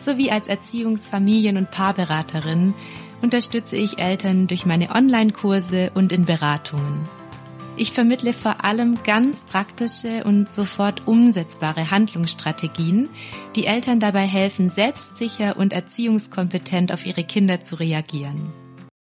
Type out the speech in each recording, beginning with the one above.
sowie als Erziehungs-, Familien- und Paarberaterin unterstütze ich Eltern durch meine Online-Kurse und in Beratungen. Ich vermittle vor allem ganz praktische und sofort umsetzbare Handlungsstrategien, die Eltern dabei helfen, selbstsicher und erziehungskompetent auf ihre Kinder zu reagieren.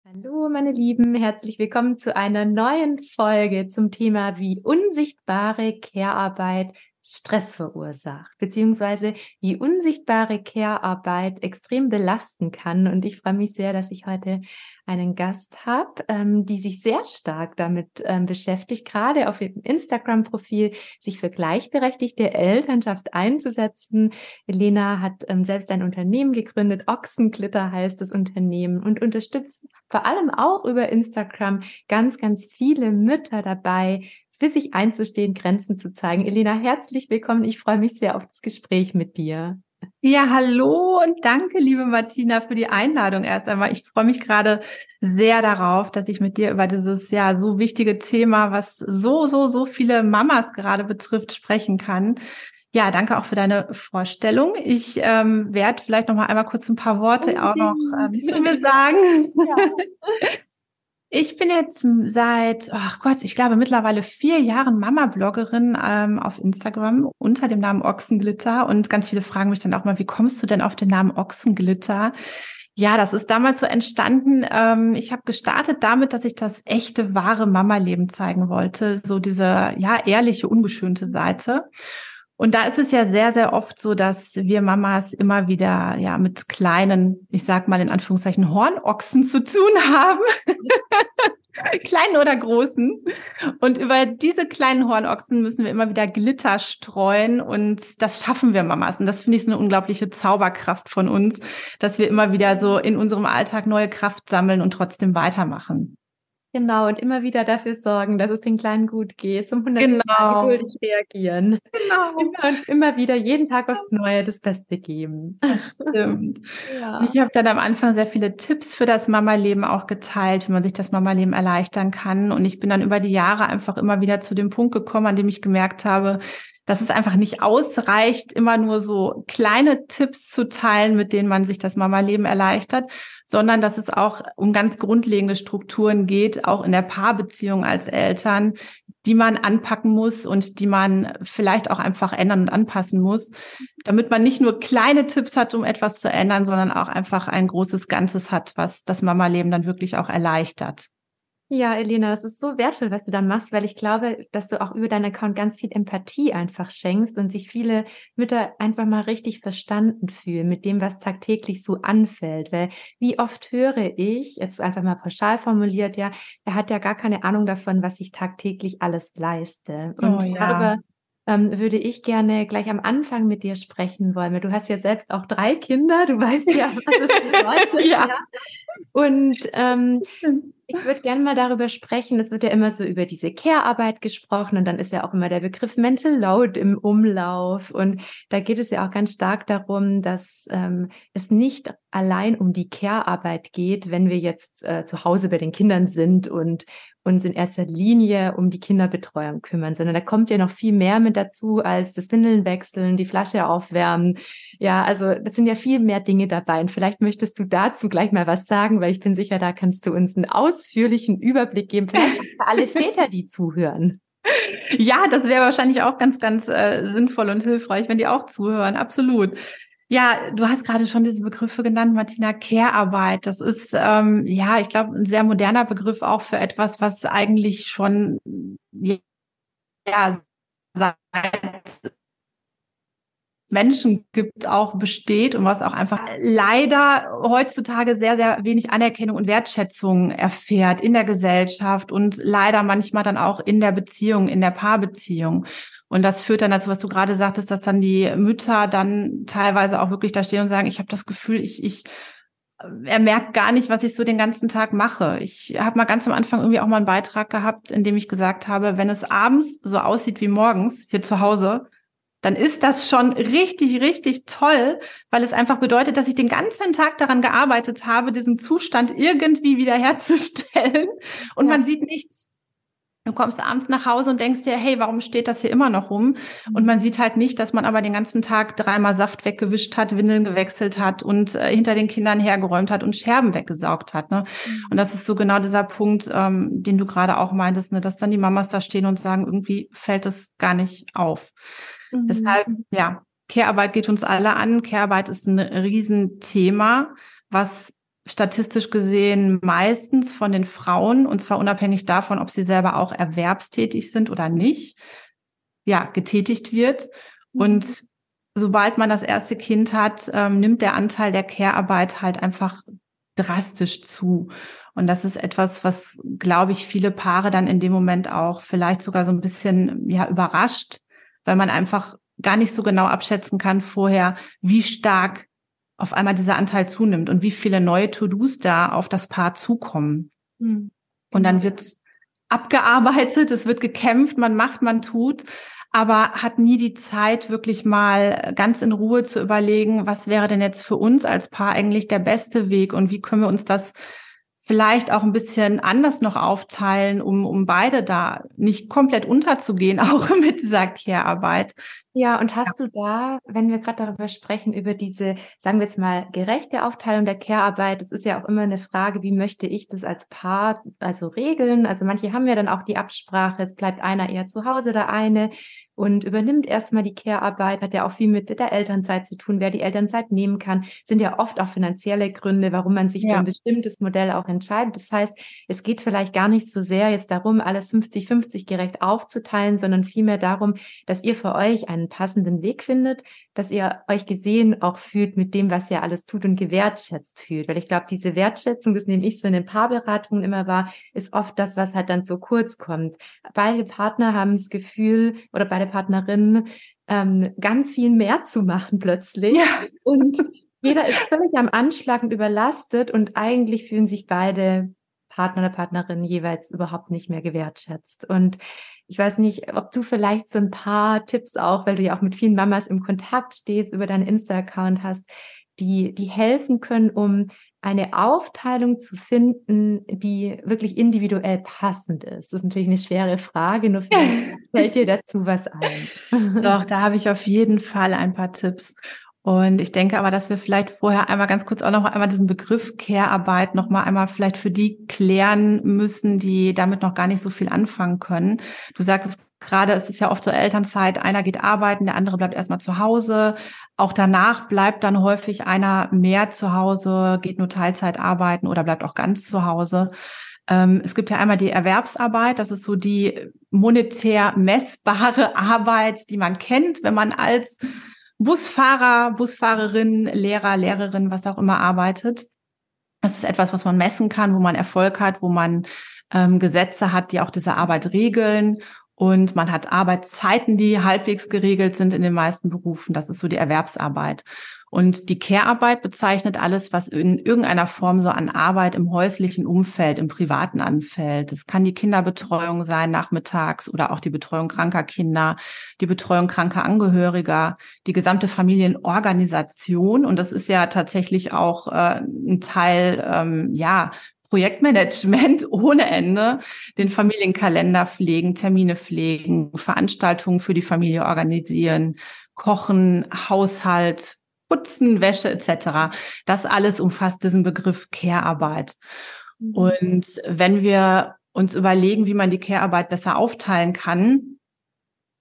Hallo, meine Lieben, herzlich willkommen zu einer neuen Folge zum Thema, wie unsichtbare Care-Arbeit Stress verursacht, beziehungsweise wie unsichtbare Care-Arbeit extrem belasten kann. Und ich freue mich sehr, dass ich heute einen Gast habe, ähm, die sich sehr stark damit ähm, beschäftigt, gerade auf ihrem Instagram-Profil sich für gleichberechtigte Elternschaft einzusetzen. Elena hat ähm, selbst ein Unternehmen gegründet, Ochsenglitter heißt das Unternehmen und unterstützt vor allem auch über Instagram ganz, ganz viele Mütter dabei, für sich einzustehen, Grenzen zu zeigen. Elena, herzlich willkommen. Ich freue mich sehr auf das Gespräch mit dir. Ja, hallo und danke, liebe Martina, für die Einladung erst einmal. Ich freue mich gerade sehr darauf, dass ich mit dir über dieses ja so wichtige Thema, was so, so, so viele Mamas gerade betrifft, sprechen kann. Ja, danke auch für deine Vorstellung. Ich ähm, werde vielleicht noch mal einmal kurz ein paar Worte auch noch ähm, zu mir sagen. Ja. Ich bin jetzt seit, ach Gott, ich glaube mittlerweile vier Jahren Mama-Bloggerin ähm, auf Instagram unter dem Namen Ochsenglitter und ganz viele fragen mich dann auch mal, wie kommst du denn auf den Namen Ochsenglitter? Ja, das ist damals so entstanden. Ähm, ich habe gestartet damit, dass ich das echte, wahre Mama-Leben zeigen wollte, so diese ja ehrliche, ungeschönte Seite. Und da ist es ja sehr, sehr oft so, dass wir Mamas immer wieder ja mit kleinen, ich sag mal in Anführungszeichen Hornochsen zu tun haben. kleinen oder großen. Und über diese kleinen Hornochsen müssen wir immer wieder Glitter streuen und das schaffen wir Mamas. Und das finde ich so eine unglaubliche Zauberkraft von uns, dass wir immer wieder so in unserem Alltag neue Kraft sammeln und trotzdem weitermachen. Genau, und immer wieder dafür sorgen, dass es den Kleinen gut geht, zum hundertsten genau. Mal geduldig reagieren. Genau. Immer und immer wieder jeden Tag aufs Neue das Beste geben. Das stimmt. ja. Ich habe dann am Anfang sehr viele Tipps für das Mama-Leben auch geteilt, wie man sich das Mama-Leben erleichtern kann. Und ich bin dann über die Jahre einfach immer wieder zu dem Punkt gekommen, an dem ich gemerkt habe, dass es einfach nicht ausreicht, immer nur so kleine Tipps zu teilen, mit denen man sich das Mama-Leben erleichtert, sondern dass es auch um ganz grundlegende Strukturen geht, auch in der Paarbeziehung als Eltern, die man anpacken muss und die man vielleicht auch einfach ändern und anpassen muss, damit man nicht nur kleine Tipps hat, um etwas zu ändern, sondern auch einfach ein großes Ganzes hat, was das Mama-Leben dann wirklich auch erleichtert. Ja, Elena, das ist so wertvoll, was du da machst, weil ich glaube, dass du auch über deinen Account ganz viel Empathie einfach schenkst und sich viele Mütter einfach mal richtig verstanden fühlen mit dem, was tagtäglich so anfällt. Weil wie oft höre ich, jetzt einfach mal pauschal formuliert, ja, er hat ja gar keine Ahnung davon, was ich tagtäglich alles leiste. Und oh, ja. darüber ähm, würde ich gerne gleich am Anfang mit dir sprechen wollen. Weil du hast ja selbst auch drei Kinder, du weißt ja, was es bedeutet. ja. ja. Und ähm, ich würde gerne mal darüber sprechen. Es wird ja immer so über diese Care-Arbeit gesprochen und dann ist ja auch immer der Begriff Mental Load im Umlauf. Und da geht es ja auch ganz stark darum, dass ähm, es nicht allein um die Care-Arbeit geht, wenn wir jetzt äh, zu Hause bei den Kindern sind und uns in erster Linie um die Kinderbetreuung kümmern, sondern da kommt ja noch viel mehr mit dazu als das Windeln wechseln, die Flasche aufwärmen. Ja, also das sind ja viel mehr Dinge dabei. Und vielleicht möchtest du dazu gleich mal was sagen, weil ich bin sicher, da kannst du uns einen ausführlichen Überblick geben, vielleicht für alle Väter, die zuhören. Ja, das wäre wahrscheinlich auch ganz, ganz äh, sinnvoll und hilfreich, wenn die auch zuhören. Absolut. Ja, du hast gerade schon diese Begriffe genannt, Martina, Care-Arbeit. Das ist, ähm, ja, ich glaube, ein sehr moderner Begriff auch für etwas, was eigentlich schon, ja, seit Menschen gibt, auch besteht und was auch einfach leider heutzutage sehr, sehr wenig Anerkennung und Wertschätzung erfährt in der Gesellschaft und leider manchmal dann auch in der Beziehung, in der Paarbeziehung. Und das führt dann dazu, was du gerade sagtest, dass dann die Mütter dann teilweise auch wirklich da stehen und sagen, ich habe das Gefühl, ich, ich er merkt gar nicht, was ich so den ganzen Tag mache. Ich habe mal ganz am Anfang irgendwie auch mal einen Beitrag gehabt, in dem ich gesagt habe, wenn es abends so aussieht wie morgens hier zu Hause, dann ist das schon richtig, richtig toll, weil es einfach bedeutet, dass ich den ganzen Tag daran gearbeitet habe, diesen Zustand irgendwie wiederherzustellen. Und ja. man sieht nichts. Du kommst abends nach Hause und denkst dir, hey, warum steht das hier immer noch rum? Und mhm. man sieht halt nicht, dass man aber den ganzen Tag dreimal Saft weggewischt hat, Windeln gewechselt hat und äh, hinter den Kindern hergeräumt hat und Scherben weggesaugt hat. Ne? Mhm. Und das ist so genau dieser Punkt, ähm, den du gerade auch meintest, ne? dass dann die Mamas da stehen und sagen, irgendwie fällt es gar nicht auf. Mhm. Deshalb, ja, Care-Arbeit geht uns alle an. Care-Arbeit ist ein Riesenthema, was statistisch gesehen meistens von den Frauen, und zwar unabhängig davon, ob sie selber auch erwerbstätig sind oder nicht, ja, getätigt wird. Mhm. Und sobald man das erste Kind hat, ähm, nimmt der Anteil der Care-Arbeit halt einfach drastisch zu. Und das ist etwas, was, glaube ich, viele Paare dann in dem Moment auch vielleicht sogar so ein bisschen, ja, überrascht, weil man einfach gar nicht so genau abschätzen kann vorher, wie stark auf einmal dieser Anteil zunimmt und wie viele neue To-Dos da auf das Paar zukommen. Mhm. Und dann wird abgearbeitet, es wird gekämpft, man macht, man tut, aber hat nie die Zeit, wirklich mal ganz in Ruhe zu überlegen, was wäre denn jetzt für uns als Paar eigentlich der beste Weg und wie können wir uns das vielleicht auch ein bisschen anders noch aufteilen, um, um beide da nicht komplett unterzugehen, auch mit dieser Care-Arbeit. Ja, und hast du da, wenn wir gerade darüber sprechen, über diese, sagen wir jetzt mal, gerechte Aufteilung der Care-Arbeit, das ist ja auch immer eine Frage, wie möchte ich das als Paar also regeln? Also manche haben ja dann auch die Absprache, es bleibt einer eher zu Hause, der eine und übernimmt erstmal die Care-Arbeit, hat ja auch viel mit der Elternzeit zu tun, wer die Elternzeit nehmen kann, sind ja oft auch finanzielle Gründe, warum man sich ja. für ein bestimmtes Modell auch entscheidet. Das heißt, es geht vielleicht gar nicht so sehr jetzt darum, alles 50-50 gerecht aufzuteilen, sondern vielmehr darum, dass ihr für euch einen passenden Weg findet, dass ihr euch gesehen auch fühlt mit dem, was ihr alles tut und gewertschätzt fühlt. Weil ich glaube, diese Wertschätzung, das nehme ich so in den Paarberatungen immer wahr, ist oft das, was halt dann so kurz kommt. Beide Partner haben das Gefühl oder beide Partnerinnen ähm, ganz viel mehr zu machen plötzlich. Ja. Und jeder ist völlig am Anschlag und überlastet und eigentlich fühlen sich beide Partner oder Partnerin jeweils überhaupt nicht mehr gewertschätzt. Und ich weiß nicht, ob du vielleicht so ein paar Tipps auch, weil du ja auch mit vielen Mamas im Kontakt stehst, über deinen Insta-Account hast, die, die helfen können, um eine Aufteilung zu finden, die wirklich individuell passend ist. Das ist natürlich eine schwere Frage, nur fällt dir dazu was ein. Doch, da habe ich auf jeden Fall ein paar Tipps. Und ich denke aber, dass wir vielleicht vorher einmal ganz kurz auch noch einmal diesen Begriff Care-Arbeit noch mal einmal vielleicht für die klären müssen, die damit noch gar nicht so viel anfangen können. Du sagtest gerade, es ist ja oft so Elternzeit, einer geht arbeiten, der andere bleibt erstmal zu Hause. Auch danach bleibt dann häufig einer mehr zu Hause, geht nur Teilzeit arbeiten oder bleibt auch ganz zu Hause. Ähm, es gibt ja einmal die Erwerbsarbeit, das ist so die monetär messbare Arbeit, die man kennt, wenn man als Busfahrer, Busfahrerin, Lehrer, Lehrerin, was auch immer arbeitet. Das ist etwas, was man messen kann, wo man Erfolg hat, wo man ähm, Gesetze hat, die auch diese Arbeit regeln. Und man hat Arbeitszeiten, die halbwegs geregelt sind in den meisten Berufen. Das ist so die Erwerbsarbeit. Und die Care-Arbeit bezeichnet alles, was in irgendeiner Form so an Arbeit im häuslichen Umfeld, im privaten anfällt. Es kann die Kinderbetreuung sein nachmittags oder auch die Betreuung kranker Kinder, die Betreuung kranker Angehöriger, die gesamte Familienorganisation. Und das ist ja tatsächlich auch äh, ein Teil, ähm, ja, Projektmanagement ohne Ende, den Familienkalender pflegen, Termine pflegen, Veranstaltungen für die Familie organisieren, kochen, Haushalt, Putzen, Wäsche etc. Das alles umfasst diesen Begriff Care-Arbeit. Mhm. Und wenn wir uns überlegen, wie man die Care-Arbeit besser aufteilen kann,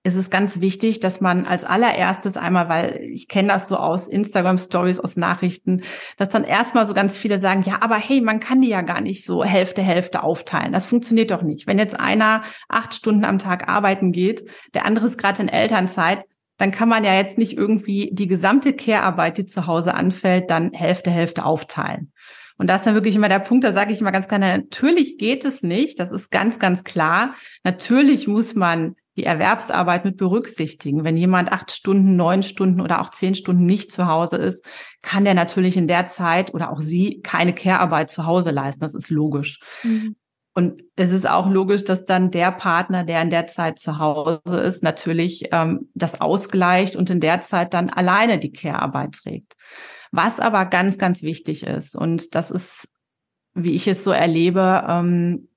ist es ganz wichtig, dass man als allererstes einmal, weil ich kenne das so aus Instagram Stories, aus Nachrichten, dass dann erstmal so ganz viele sagen, ja, aber hey, man kann die ja gar nicht so Hälfte, Hälfte aufteilen. Das funktioniert doch nicht. Wenn jetzt einer acht Stunden am Tag arbeiten geht, der andere ist gerade in Elternzeit, dann kann man ja jetzt nicht irgendwie die gesamte Care-Arbeit, die zu Hause anfällt, dann Hälfte, Hälfte aufteilen. Und da ist dann wirklich immer der Punkt, da sage ich immer ganz klar, natürlich geht es nicht, das ist ganz, ganz klar. Natürlich muss man die Erwerbsarbeit mit berücksichtigen. Wenn jemand acht Stunden, neun Stunden oder auch zehn Stunden nicht zu Hause ist, kann der natürlich in der Zeit oder auch sie keine Care-Arbeit zu Hause leisten. Das ist logisch. Mhm. Und es ist auch logisch, dass dann der Partner, der in der Zeit zu Hause ist, natürlich ähm, das ausgleicht und in der Zeit dann alleine die Care-Arbeit trägt. Was aber ganz, ganz wichtig ist, und das ist, wie ich es so erlebe, ähm,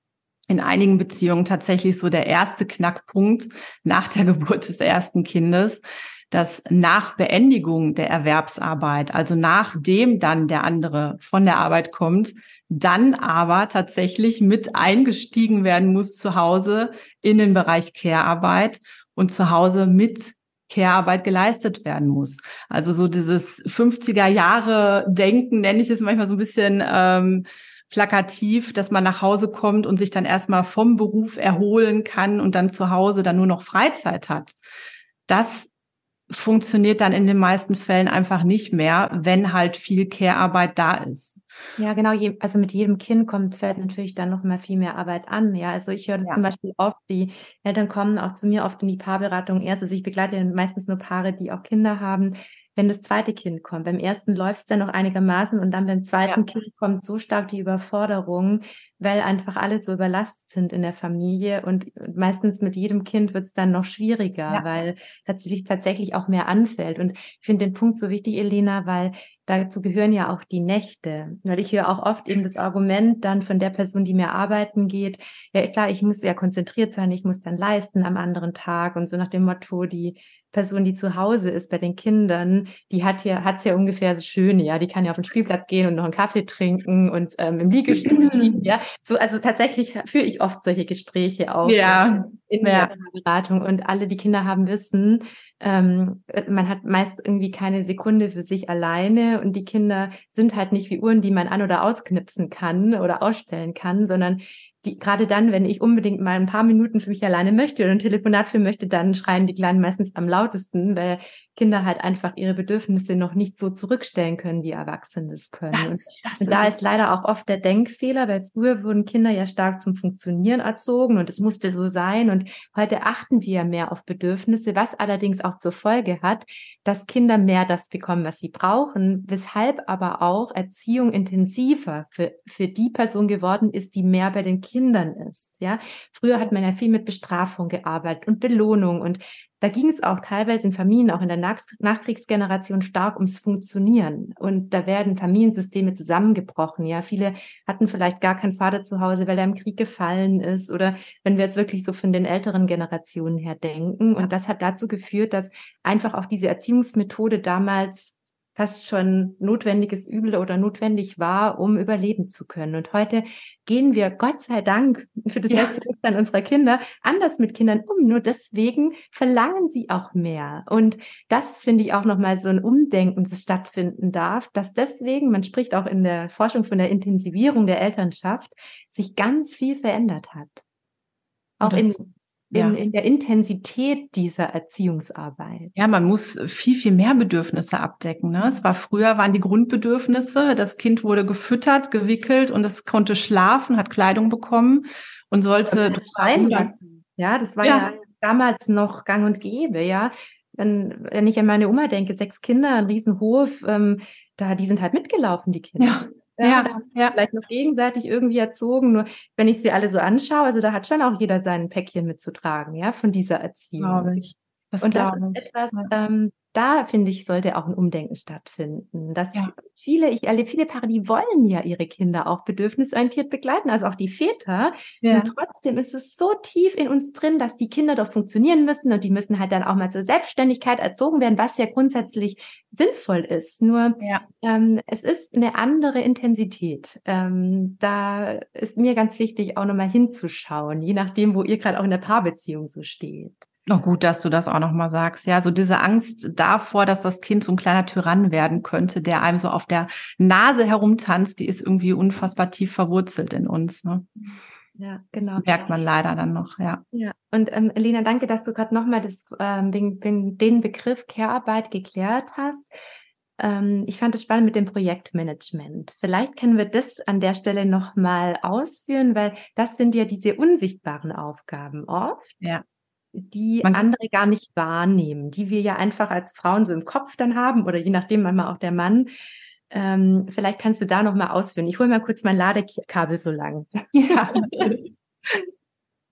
in einigen Beziehungen tatsächlich so der erste Knackpunkt nach der Geburt des ersten Kindes, dass nach Beendigung der Erwerbsarbeit, also nachdem dann der andere von der Arbeit kommt, dann aber tatsächlich mit eingestiegen werden muss zu Hause in den Bereich Care-Arbeit und zu Hause mit Care-Arbeit geleistet werden muss. Also so dieses 50er Jahre Denken, nenne ich es manchmal so ein bisschen ähm, plakativ, dass man nach Hause kommt und sich dann erstmal vom Beruf erholen kann und dann zu Hause dann nur noch Freizeit hat. Das funktioniert dann in den meisten Fällen einfach nicht mehr, wenn halt viel Care-Arbeit da ist. Ja, genau. Also mit jedem Kind kommt, fällt natürlich dann noch mal viel mehr Arbeit an. Ja, also ich höre das ja. zum Beispiel oft, die Eltern kommen auch zu mir oft in die Paarberatung erst. Also ich begleite meistens nur Paare, die auch Kinder haben wenn das zweite Kind kommt. Beim ersten läuft es dann noch einigermaßen und dann beim zweiten ja. Kind kommt so stark die Überforderung, weil einfach alle so überlastet sind in der Familie und meistens mit jedem Kind wird es dann noch schwieriger, ja. weil tatsächlich tatsächlich auch mehr anfällt. Und ich finde den Punkt so wichtig, Elena, weil dazu gehören ja auch die Nächte. Weil ich höre auch oft eben das Argument dann von der Person, die mehr arbeiten geht, ja klar, ich muss ja konzentriert sein, ich muss dann leisten am anderen Tag und so nach dem Motto, die Person, die zu Hause ist bei den Kindern, die hat ja, hat's ja ungefähr so schön, ja, die kann ja auf den Spielplatz gehen und noch einen Kaffee trinken und ähm, im Liegestuhl liegen, ja. So, also tatsächlich führe ich oft solche Gespräche auch ja. in der Beratung und alle, die Kinder haben, wissen, ähm, man hat meist irgendwie keine Sekunde für sich alleine und die Kinder sind halt nicht wie Uhren, die man an- oder ausknipsen kann oder ausstellen kann, sondern die, gerade dann, wenn ich unbedingt mal ein paar Minuten für mich alleine möchte oder ein Telefonat für möchte, dann schreien die Kleinen meistens am lautesten, weil Kinder halt einfach ihre Bedürfnisse noch nicht so zurückstellen können, wie Erwachsene es können. Das, das und, da ist leider auch oft der Denkfehler, weil früher wurden Kinder ja stark zum Funktionieren erzogen und es musste so sein. Und heute achten wir mehr auf Bedürfnisse, was allerdings auch zur Folge hat, dass Kinder mehr das bekommen, was sie brauchen, weshalb aber auch Erziehung intensiver für, für die Person geworden ist, die mehr bei den Kindern Kindern ist. Ja, früher hat man ja viel mit Bestrafung gearbeitet und Belohnung und da ging es auch teilweise in Familien, auch in der Nach Nachkriegsgeneration stark ums Funktionieren. Und da werden Familiensysteme zusammengebrochen. Ja, viele hatten vielleicht gar keinen Vater zu Hause, weil er im Krieg gefallen ist. Oder wenn wir jetzt wirklich so von den älteren Generationen her denken. Und das hat dazu geführt, dass einfach auch diese Erziehungsmethode damals fast schon notwendiges Übel oder notwendig war, um überleben zu können. Und heute gehen wir, Gott sei Dank, für das ja. Selbstbewusstsein unserer Kinder anders mit Kindern um. Nur deswegen verlangen sie auch mehr. Und das finde ich auch nochmal so ein Umdenken, das stattfinden darf, dass deswegen, man spricht auch in der Forschung von der Intensivierung der Elternschaft, sich ganz viel verändert hat. Auch in in, ja. in der Intensität dieser Erziehungsarbeit. Ja, man muss viel, viel mehr Bedürfnisse abdecken. Ne? Es war früher, waren die Grundbedürfnisse, das Kind wurde gefüttert, gewickelt und es konnte schlafen, hat Kleidung bekommen und sollte lassen. Ja, das war ja. ja damals noch gang und gäbe, ja. Wenn, wenn ich an meine Oma denke, sechs Kinder, ein Riesenhof, ähm, da, die sind halt mitgelaufen, die Kinder. Ja. Ja, ja. Vielleicht noch gegenseitig irgendwie erzogen. Nur wenn ich sie alle so anschaue, also da hat schon auch jeder sein Päckchen mitzutragen, ja, von dieser Erziehung. Glaube ich. Das und das ist etwas, ähm, da finde ich, sollte auch ein Umdenken stattfinden. Dass ja. viele, ich erlebe viele Paare, die wollen ja ihre Kinder auch bedürfnisorientiert begleiten, also auch die Väter. Ja. Und trotzdem ist es so tief in uns drin, dass die Kinder doch funktionieren müssen und die müssen halt dann auch mal zur Selbstständigkeit erzogen werden, was ja grundsätzlich sinnvoll ist. Nur ja. ähm, es ist eine andere Intensität. Ähm, da ist mir ganz wichtig, auch nochmal hinzuschauen, je nachdem, wo ihr gerade auch in der Paarbeziehung so steht. Noch gut, dass du das auch nochmal sagst. Ja, so diese Angst davor, dass das Kind so ein kleiner Tyrann werden könnte, der einem so auf der Nase herumtanzt, die ist irgendwie unfassbar tief verwurzelt in uns. Ne? Ja, genau. Das merkt man leider dann noch, ja. Ja, und ähm, Lena, danke, dass du gerade nochmal ähm, den, den Begriff Care-Arbeit geklärt hast. Ähm, ich fand es spannend mit dem Projektmanagement. Vielleicht können wir das an der Stelle nochmal ausführen, weil das sind ja diese unsichtbaren Aufgaben oft. Ja die Man andere gar nicht wahrnehmen, die wir ja einfach als Frauen so im Kopf dann haben oder je nachdem manchmal auch der Mann. Ähm, vielleicht kannst du da noch mal ausführen. Ich hole mal kurz mein Ladekabel so lang. Ja.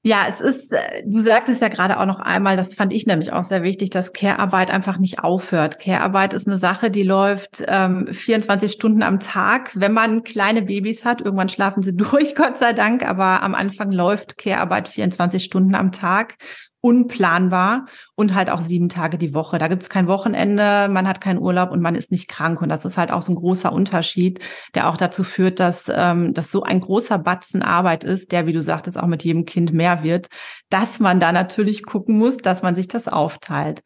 Ja, es ist, äh, du sagtest ja gerade auch noch einmal, das fand ich nämlich auch sehr wichtig, dass Care-Arbeit einfach nicht aufhört. Care-Arbeit ist eine Sache, die läuft ähm, 24 Stunden am Tag. Wenn man kleine Babys hat, irgendwann schlafen sie durch, Gott sei Dank, aber am Anfang läuft Care-Arbeit 24 Stunden am Tag unplanbar und halt auch sieben Tage die Woche. Da gibt es kein Wochenende, man hat keinen Urlaub und man ist nicht krank. Und das ist halt auch so ein großer Unterschied, der auch dazu führt, dass ähm, das so ein großer Batzen Arbeit ist, der, wie du sagtest, auch mit jedem Kind mehr wird, dass man da natürlich gucken muss, dass man sich das aufteilt.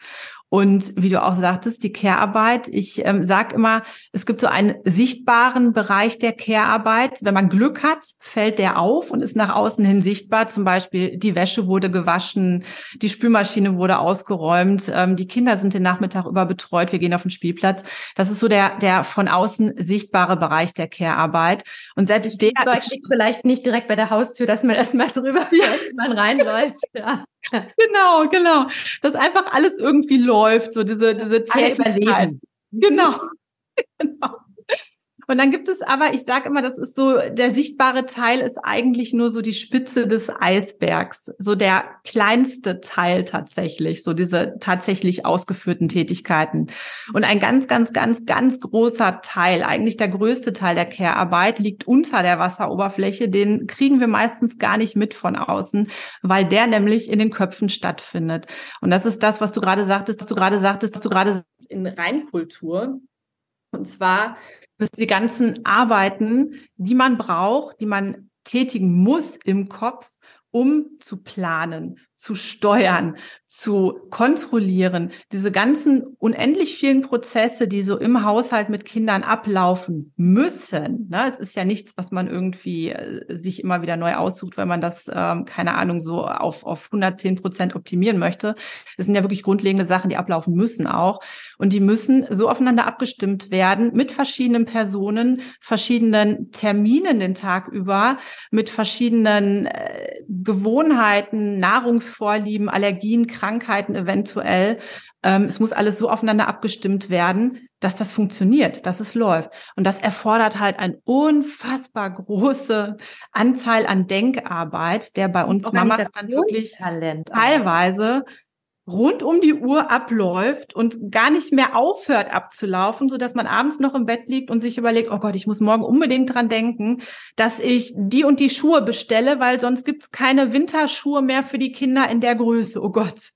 Und wie du auch sagtest, die Care-Arbeit. Ich ähm, sage immer, es gibt so einen sichtbaren Bereich der Care-Arbeit. Wenn man Glück hat, fällt der auf und ist nach außen hin sichtbar. Zum Beispiel die Wäsche wurde gewaschen, die Spülmaschine wurde ausgeräumt, ähm, die Kinder sind den Nachmittag über betreut, wir gehen auf den Spielplatz. Das ist so der, der von außen sichtbare Bereich der Care-Arbeit. Und selbst der ist vielleicht nicht direkt bei der Haustür, dass man erstmal drüber fährt, man reinläuft. Ja. genau, genau. Dass einfach alles irgendwie läuft, so diese, diese Tätigkeit. Genau. genau. Und dann gibt es aber, ich sage immer, das ist so, der sichtbare Teil ist eigentlich nur so die Spitze des Eisbergs, so der kleinste Teil tatsächlich, so diese tatsächlich ausgeführten Tätigkeiten. Und ein ganz, ganz, ganz, ganz großer Teil, eigentlich der größte Teil der Care-Arbeit liegt unter der Wasseroberfläche. Den kriegen wir meistens gar nicht mit von außen, weil der nämlich in den Köpfen stattfindet. Und das ist das, was du gerade sagtest, dass du gerade sagtest, dass du gerade in Reinkultur und zwar dass die ganzen Arbeiten, die man braucht, die man tätigen muss im Kopf, um zu planen, zu steuern, zu kontrollieren, diese ganzen unendlich vielen Prozesse, die so im Haushalt mit Kindern ablaufen müssen. Ne? Es ist ja nichts, was man irgendwie äh, sich immer wieder neu aussucht, wenn man das, ähm, keine Ahnung, so auf, auf 110 Prozent optimieren möchte. Das sind ja wirklich grundlegende Sachen, die ablaufen müssen auch. Und die müssen so aufeinander abgestimmt werden mit verschiedenen Personen, verschiedenen Terminen den Tag über, mit verschiedenen äh, Gewohnheiten, Nahrungs Vorlieben, Allergien, Krankheiten eventuell. Ähm, es muss alles so aufeinander abgestimmt werden, dass das funktioniert, dass es läuft. Und das erfordert halt ein unfassbar große Anteil an Denkarbeit, der bei uns Mamas dann wirklich teilweise rund um die Uhr abläuft und gar nicht mehr aufhört abzulaufen, so dass man abends noch im Bett liegt und sich überlegt, oh Gott, ich muss morgen unbedingt dran denken, dass ich die und die Schuhe bestelle, weil sonst gibt's keine Winterschuhe mehr für die Kinder in der Größe. Oh Gott.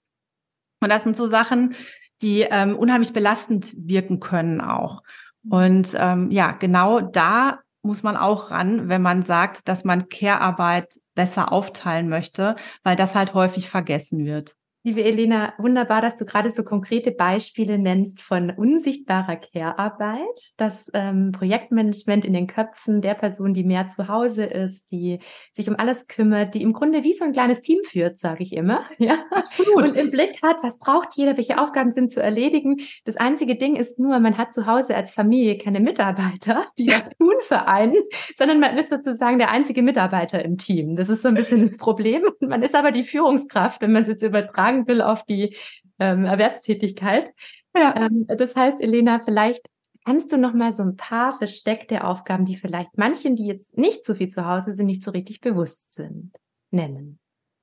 Und das sind so Sachen, die ähm, unheimlich belastend wirken können auch. Und ähm, ja, genau da muss man auch ran, wenn man sagt, dass man Care-Arbeit besser aufteilen möchte, weil das halt häufig vergessen wird. Liebe Elena, wunderbar, dass du gerade so konkrete Beispiele nennst von unsichtbarer Care-Arbeit, das ähm, Projektmanagement in den Köpfen der Person, die mehr zu Hause ist, die sich um alles kümmert, die im Grunde wie so ein kleines Team führt, sage ich immer, ja, absolut. Und im Blick hat, was braucht jeder, welche Aufgaben sind zu erledigen. Das einzige Ding ist nur, man hat zu Hause als Familie keine Mitarbeiter, die das tun für einen, sondern man ist sozusagen der einzige Mitarbeiter im Team. Das ist so ein bisschen das Problem. Man ist aber die Führungskraft, wenn man es jetzt übertragen übertragen will auf die ähm, Erwerbstätigkeit. Ja. Ähm, das heißt, Elena, vielleicht kannst du noch mal so ein paar versteckte Aufgaben, die vielleicht manchen, die jetzt nicht so viel zu Hause sind, nicht so richtig bewusst sind, nennen.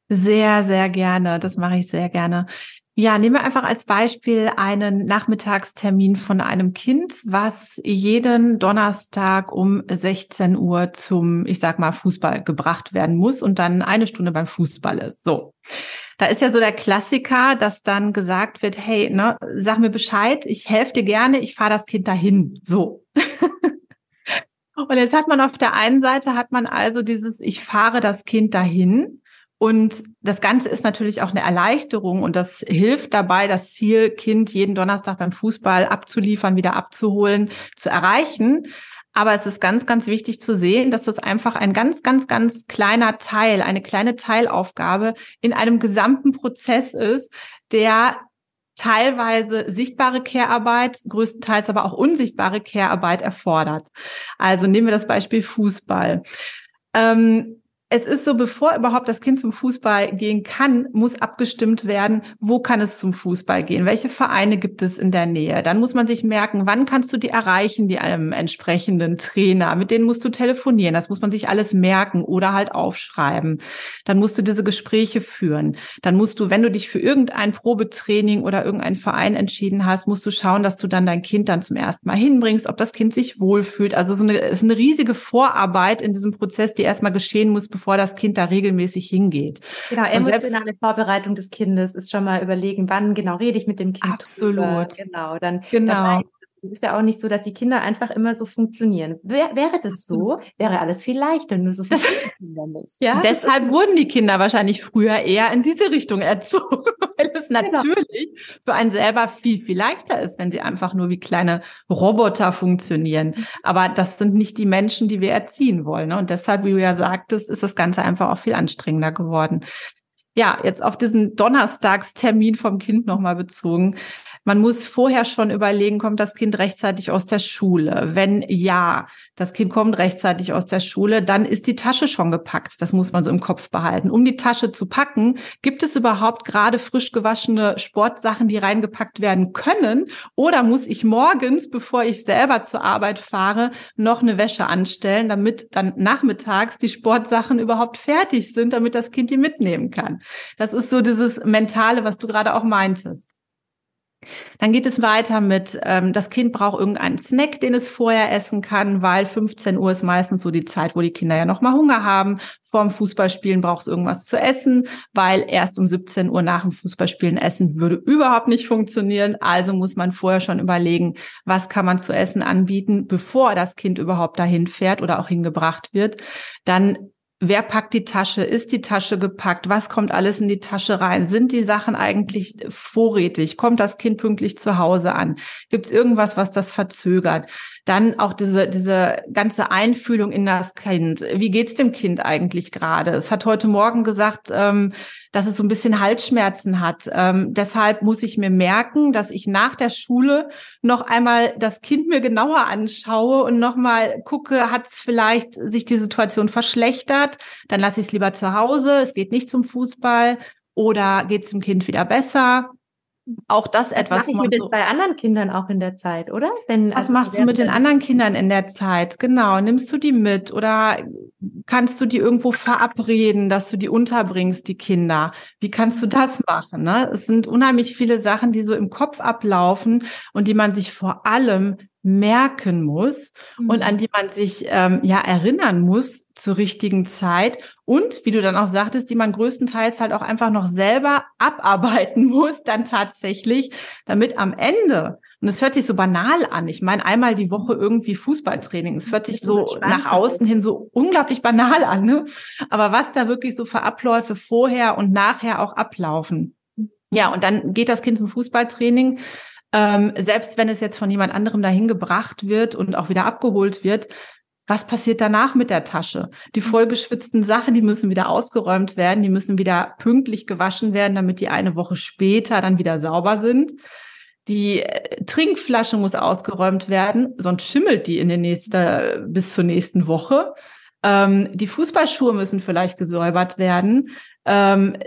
Sehr, sehr gerne. Das mache ich sehr gerne. Ja, nehmen wir einfach als Beispiel einen Nachmittagstermin von einem Kind, was jeden Donnerstag um 16 Uhr zum, ich sag mal, Fußball gebracht werden muss und dann eine Stunde beim Fußball ist. So. Da ist ja so der Klassiker, dass dann gesagt wird, hey, ne, sag mir Bescheid, ich helfe dir gerne, ich fahre das Kind dahin. So. Und jetzt hat man auf der einen Seite hat man also dieses, ich fahre das Kind dahin. Und das Ganze ist natürlich auch eine Erleichterung und das hilft dabei, das Ziel, Kind jeden Donnerstag beim Fußball abzuliefern, wieder abzuholen, zu erreichen. Aber es ist ganz, ganz wichtig zu sehen, dass das einfach ein ganz, ganz, ganz kleiner Teil, eine kleine Teilaufgabe in einem gesamten Prozess ist, der teilweise sichtbare Care-Arbeit, größtenteils aber auch unsichtbare Care-Arbeit erfordert. Also nehmen wir das Beispiel Fußball. Ähm, es ist so, bevor überhaupt das Kind zum Fußball gehen kann, muss abgestimmt werden, wo kann es zum Fußball gehen? Welche Vereine gibt es in der Nähe? Dann muss man sich merken, wann kannst du die erreichen, die einem entsprechenden Trainer? Mit denen musst du telefonieren. Das muss man sich alles merken oder halt aufschreiben. Dann musst du diese Gespräche führen. Dann musst du, wenn du dich für irgendein Probetraining oder irgendeinen Verein entschieden hast, musst du schauen, dass du dann dein Kind dann zum ersten Mal hinbringst, ob das Kind sich wohlfühlt. Also so eine, ist eine riesige Vorarbeit in diesem Prozess, die erstmal geschehen muss, bevor das Kind da regelmäßig hingeht. Genau, emotionale Vorbereitung des Kindes ist schon mal überlegen, wann genau rede ich mit dem Kind. Absolut. Drüber. Genau, dann genau. Es ist ja auch nicht so, dass die Kinder einfach immer so funktionieren. Wär, wäre das so, wäre alles viel leichter, nur so Kinder nicht. Ja? Deshalb wurden die Kinder wahrscheinlich früher eher in diese Richtung erzogen, weil es genau. natürlich für einen selber viel, viel leichter ist, wenn sie einfach nur wie kleine Roboter funktionieren. Aber das sind nicht die Menschen, die wir erziehen wollen. Ne? Und deshalb, wie du ja sagtest, ist das Ganze einfach auch viel anstrengender geworden ja, jetzt auf diesen Donnerstagstermin vom Kind nochmal bezogen. Man muss vorher schon überlegen, kommt das Kind rechtzeitig aus der Schule? Wenn ja, das Kind kommt rechtzeitig aus der Schule, dann ist die Tasche schon gepackt. Das muss man so im Kopf behalten. Um die Tasche zu packen, gibt es überhaupt gerade frisch gewaschene Sportsachen, die reingepackt werden können? Oder muss ich morgens, bevor ich selber zur Arbeit fahre, noch eine Wäsche anstellen, damit dann nachmittags die Sportsachen überhaupt fertig sind, damit das Kind die mitnehmen kann? Das ist so dieses Mentale, was du gerade auch meintest. Dann geht es weiter mit, ähm, das Kind braucht irgendeinen Snack, den es vorher essen kann, weil 15 Uhr ist meistens so die Zeit, wo die Kinder ja noch mal Hunger haben. Vorm Fußballspielen braucht es irgendwas zu essen, weil erst um 17 Uhr nach dem Fußballspielen essen würde überhaupt nicht funktionieren. Also muss man vorher schon überlegen, was kann man zu essen anbieten, bevor das Kind überhaupt dahin fährt oder auch hingebracht wird. Dann Wer packt die Tasche? Ist die Tasche gepackt? Was kommt alles in die Tasche rein? Sind die Sachen eigentlich vorrätig? Kommt das Kind pünktlich zu Hause an? Gibt es irgendwas, was das verzögert? Dann auch diese, diese ganze Einfühlung in das Kind. Wie geht's dem Kind eigentlich gerade? Es hat heute Morgen gesagt, ähm, dass es so ein bisschen Halsschmerzen hat. Ähm, deshalb muss ich mir merken, dass ich nach der Schule noch einmal das Kind mir genauer anschaue und nochmal gucke, hat es vielleicht sich die Situation verschlechtert? Dann lasse ich es lieber zu Hause. Es geht nicht zum Fußball. Oder geht es dem Kind wieder besser? Auch das etwas. Was mache ich mit den zwei anderen Kindern auch in der Zeit, oder? Wenn, was also machst du mit den anderen Kindern in der Zeit? Genau. Nimmst du die mit oder kannst du die irgendwo verabreden, dass du die unterbringst, die Kinder? Wie kannst du das machen? Ne? Es sind unheimlich viele Sachen, die so im Kopf ablaufen und die man sich vor allem merken muss mhm. und an die man sich ähm, ja erinnern muss zur richtigen Zeit und wie du dann auch sagtest, die man größtenteils halt auch einfach noch selber abarbeiten muss, dann tatsächlich, damit am Ende und es hört sich so banal an. Ich meine, einmal die Woche irgendwie Fußballtraining. Es hört sich so nach außen hin so unglaublich banal an. Ne? Aber was da wirklich so für Abläufe vorher und nachher auch ablaufen. Ja, und dann geht das Kind zum Fußballtraining ähm, selbst wenn es jetzt von jemand anderem dahin gebracht wird und auch wieder abgeholt wird, was passiert danach mit der Tasche? Die mhm. vollgeschwitzten Sachen, die müssen wieder ausgeräumt werden, die müssen wieder pünktlich gewaschen werden, damit die eine Woche später dann wieder sauber sind. Die äh, Trinkflasche muss ausgeräumt werden, sonst schimmelt die in der nächsten, bis zur nächsten Woche. Ähm, die Fußballschuhe müssen vielleicht gesäubert werden. Ähm,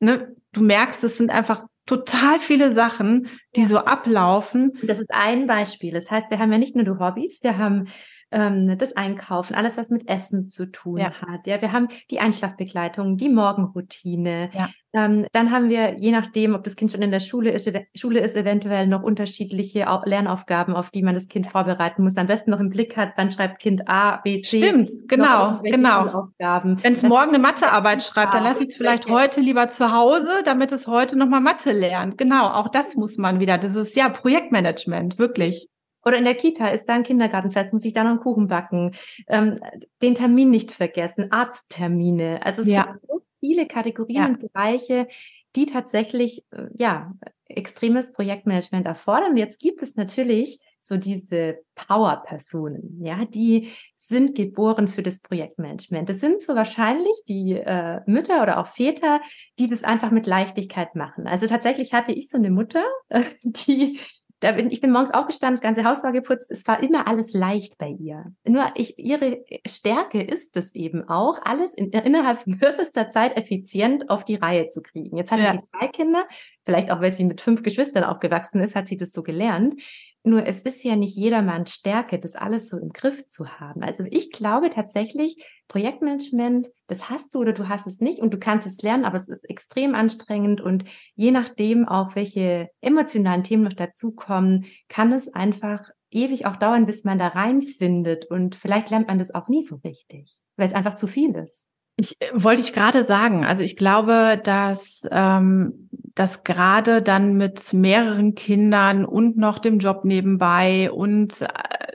ne, du merkst, es sind einfach total viele Sachen, die so ablaufen. Das ist ein Beispiel. Das heißt, wir haben ja nicht nur die Hobbys, wir haben ähm, das Einkaufen, alles, was mit Essen zu tun ja. hat. Ja, wir haben die Einschlafbegleitung, die Morgenroutine. Ja. Ähm, dann haben wir, je nachdem, ob das Kind schon in der Schule ist, Schule ist eventuell noch unterschiedliche Lernaufgaben, auf die man das Kind vorbereiten muss. Am besten noch im Blick hat, wann schreibt Kind A, B, C. Stimmt, genau, genau. Wenn es morgen eine Mathearbeit schreibt, dann lasse ich es vielleicht heute lieber zu Hause, damit es heute nochmal Mathe lernt. Genau, auch das muss man wieder. Das ist ja Projektmanagement, wirklich. Oder in der Kita ist da ein Kindergartenfest, muss ich da noch einen Kuchen backen, ähm, den Termin nicht vergessen, Arzttermine. Also es ja. gibt so viele Kategorien ja. und Bereiche, die tatsächlich äh, ja extremes Projektmanagement erfordern. Und jetzt gibt es natürlich so diese Power-Personen, ja, die sind geboren für das Projektmanagement. Das sind so wahrscheinlich die äh, Mütter oder auch Väter, die das einfach mit Leichtigkeit machen. Also tatsächlich hatte ich so eine Mutter, äh, die da bin, ich bin morgens aufgestanden, das ganze Haus war geputzt, es war immer alles leicht bei ihr. Nur ich, ihre Stärke ist es eben auch, alles in, innerhalb kürzester Zeit effizient auf die Reihe zu kriegen. Jetzt hat ja. sie zwei Kinder, vielleicht auch, weil sie mit fünf Geschwistern aufgewachsen ist, hat sie das so gelernt. Nur es ist ja nicht jedermanns Stärke, das alles so im Griff zu haben. Also ich glaube tatsächlich, Projektmanagement, das hast du oder du hast es nicht und du kannst es lernen, aber es ist extrem anstrengend und je nachdem auch, welche emotionalen Themen noch dazukommen, kann es einfach ewig auch dauern, bis man da reinfindet und vielleicht lernt man das auch nie so richtig, weil es einfach zu viel ist. Ich äh, wollte ich gerade sagen, also ich glaube, dass ähm, dass gerade dann mit mehreren Kindern und noch dem Job nebenbei und äh,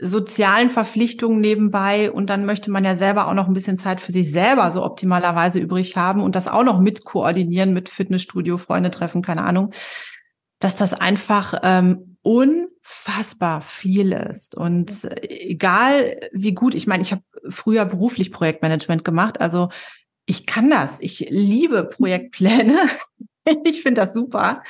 sozialen Verpflichtungen nebenbei und dann möchte man ja selber auch noch ein bisschen Zeit für sich selber so optimalerweise übrig haben und das auch noch mit koordinieren mit Fitnessstudio, Freunde treffen, keine Ahnung, dass das einfach ähm, unfassbar viel ist und äh, egal wie gut, ich meine, ich habe früher beruflich Projektmanagement gemacht, also ich kann das. Ich liebe Projektpläne. ich finde das super.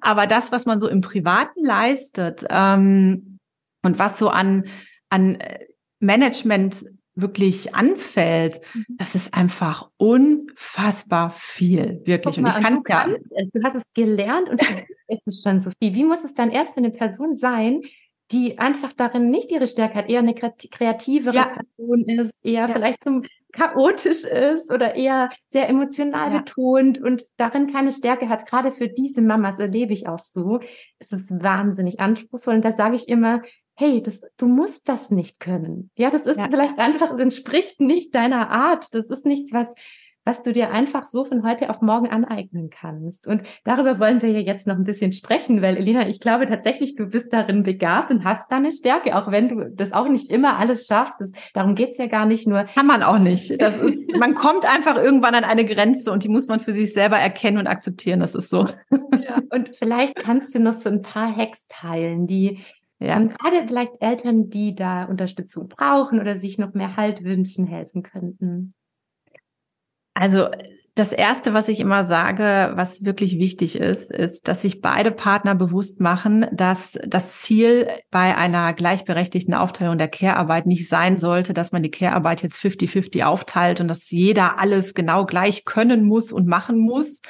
Aber das, was man so im Privaten leistet ähm, und was so an, an äh, Management wirklich anfällt, mhm. das ist einfach unfassbar viel, wirklich. Mal, und ich kann es ja. Du hast es gelernt und es ist schon so viel. Wie muss es dann erst für eine Person sein, die einfach darin nicht ihre Stärke hat, eher eine kreativere ja. Person ist, eher ja. vielleicht zum chaotisch ist oder eher sehr emotional ja. betont und darin keine Stärke hat. Gerade für diese Mamas erlebe ich auch so. Es ist wahnsinnig anspruchsvoll und da sage ich immer, hey, das, du musst das nicht können. Ja, das ist vielleicht einfach, es entspricht nicht deiner Art. Das ist nichts, was was du dir einfach so von heute auf morgen aneignen kannst. Und darüber wollen wir ja jetzt noch ein bisschen sprechen, weil Elena, ich glaube tatsächlich, du bist darin begabt und hast da eine Stärke, auch wenn du das auch nicht immer alles schaffst. Das, darum geht's ja gar nicht nur. Kann man auch nicht. Das ist, man kommt einfach irgendwann an eine Grenze und die muss man für sich selber erkennen und akzeptieren. Das ist so. Ja. Und vielleicht kannst du noch so ein paar Hacks teilen, die ja. Ähm, gerade vielleicht Eltern, die da Unterstützung brauchen oder sich noch mehr Halt wünschen, helfen könnten. Also das erste, was ich immer sage, was wirklich wichtig ist, ist, dass sich beide Partner bewusst machen, dass das Ziel bei einer gleichberechtigten Aufteilung der Care-Arbeit nicht sein sollte, dass man die Care-Arbeit jetzt 50-50 aufteilt und dass jeder alles genau gleich können muss und machen muss,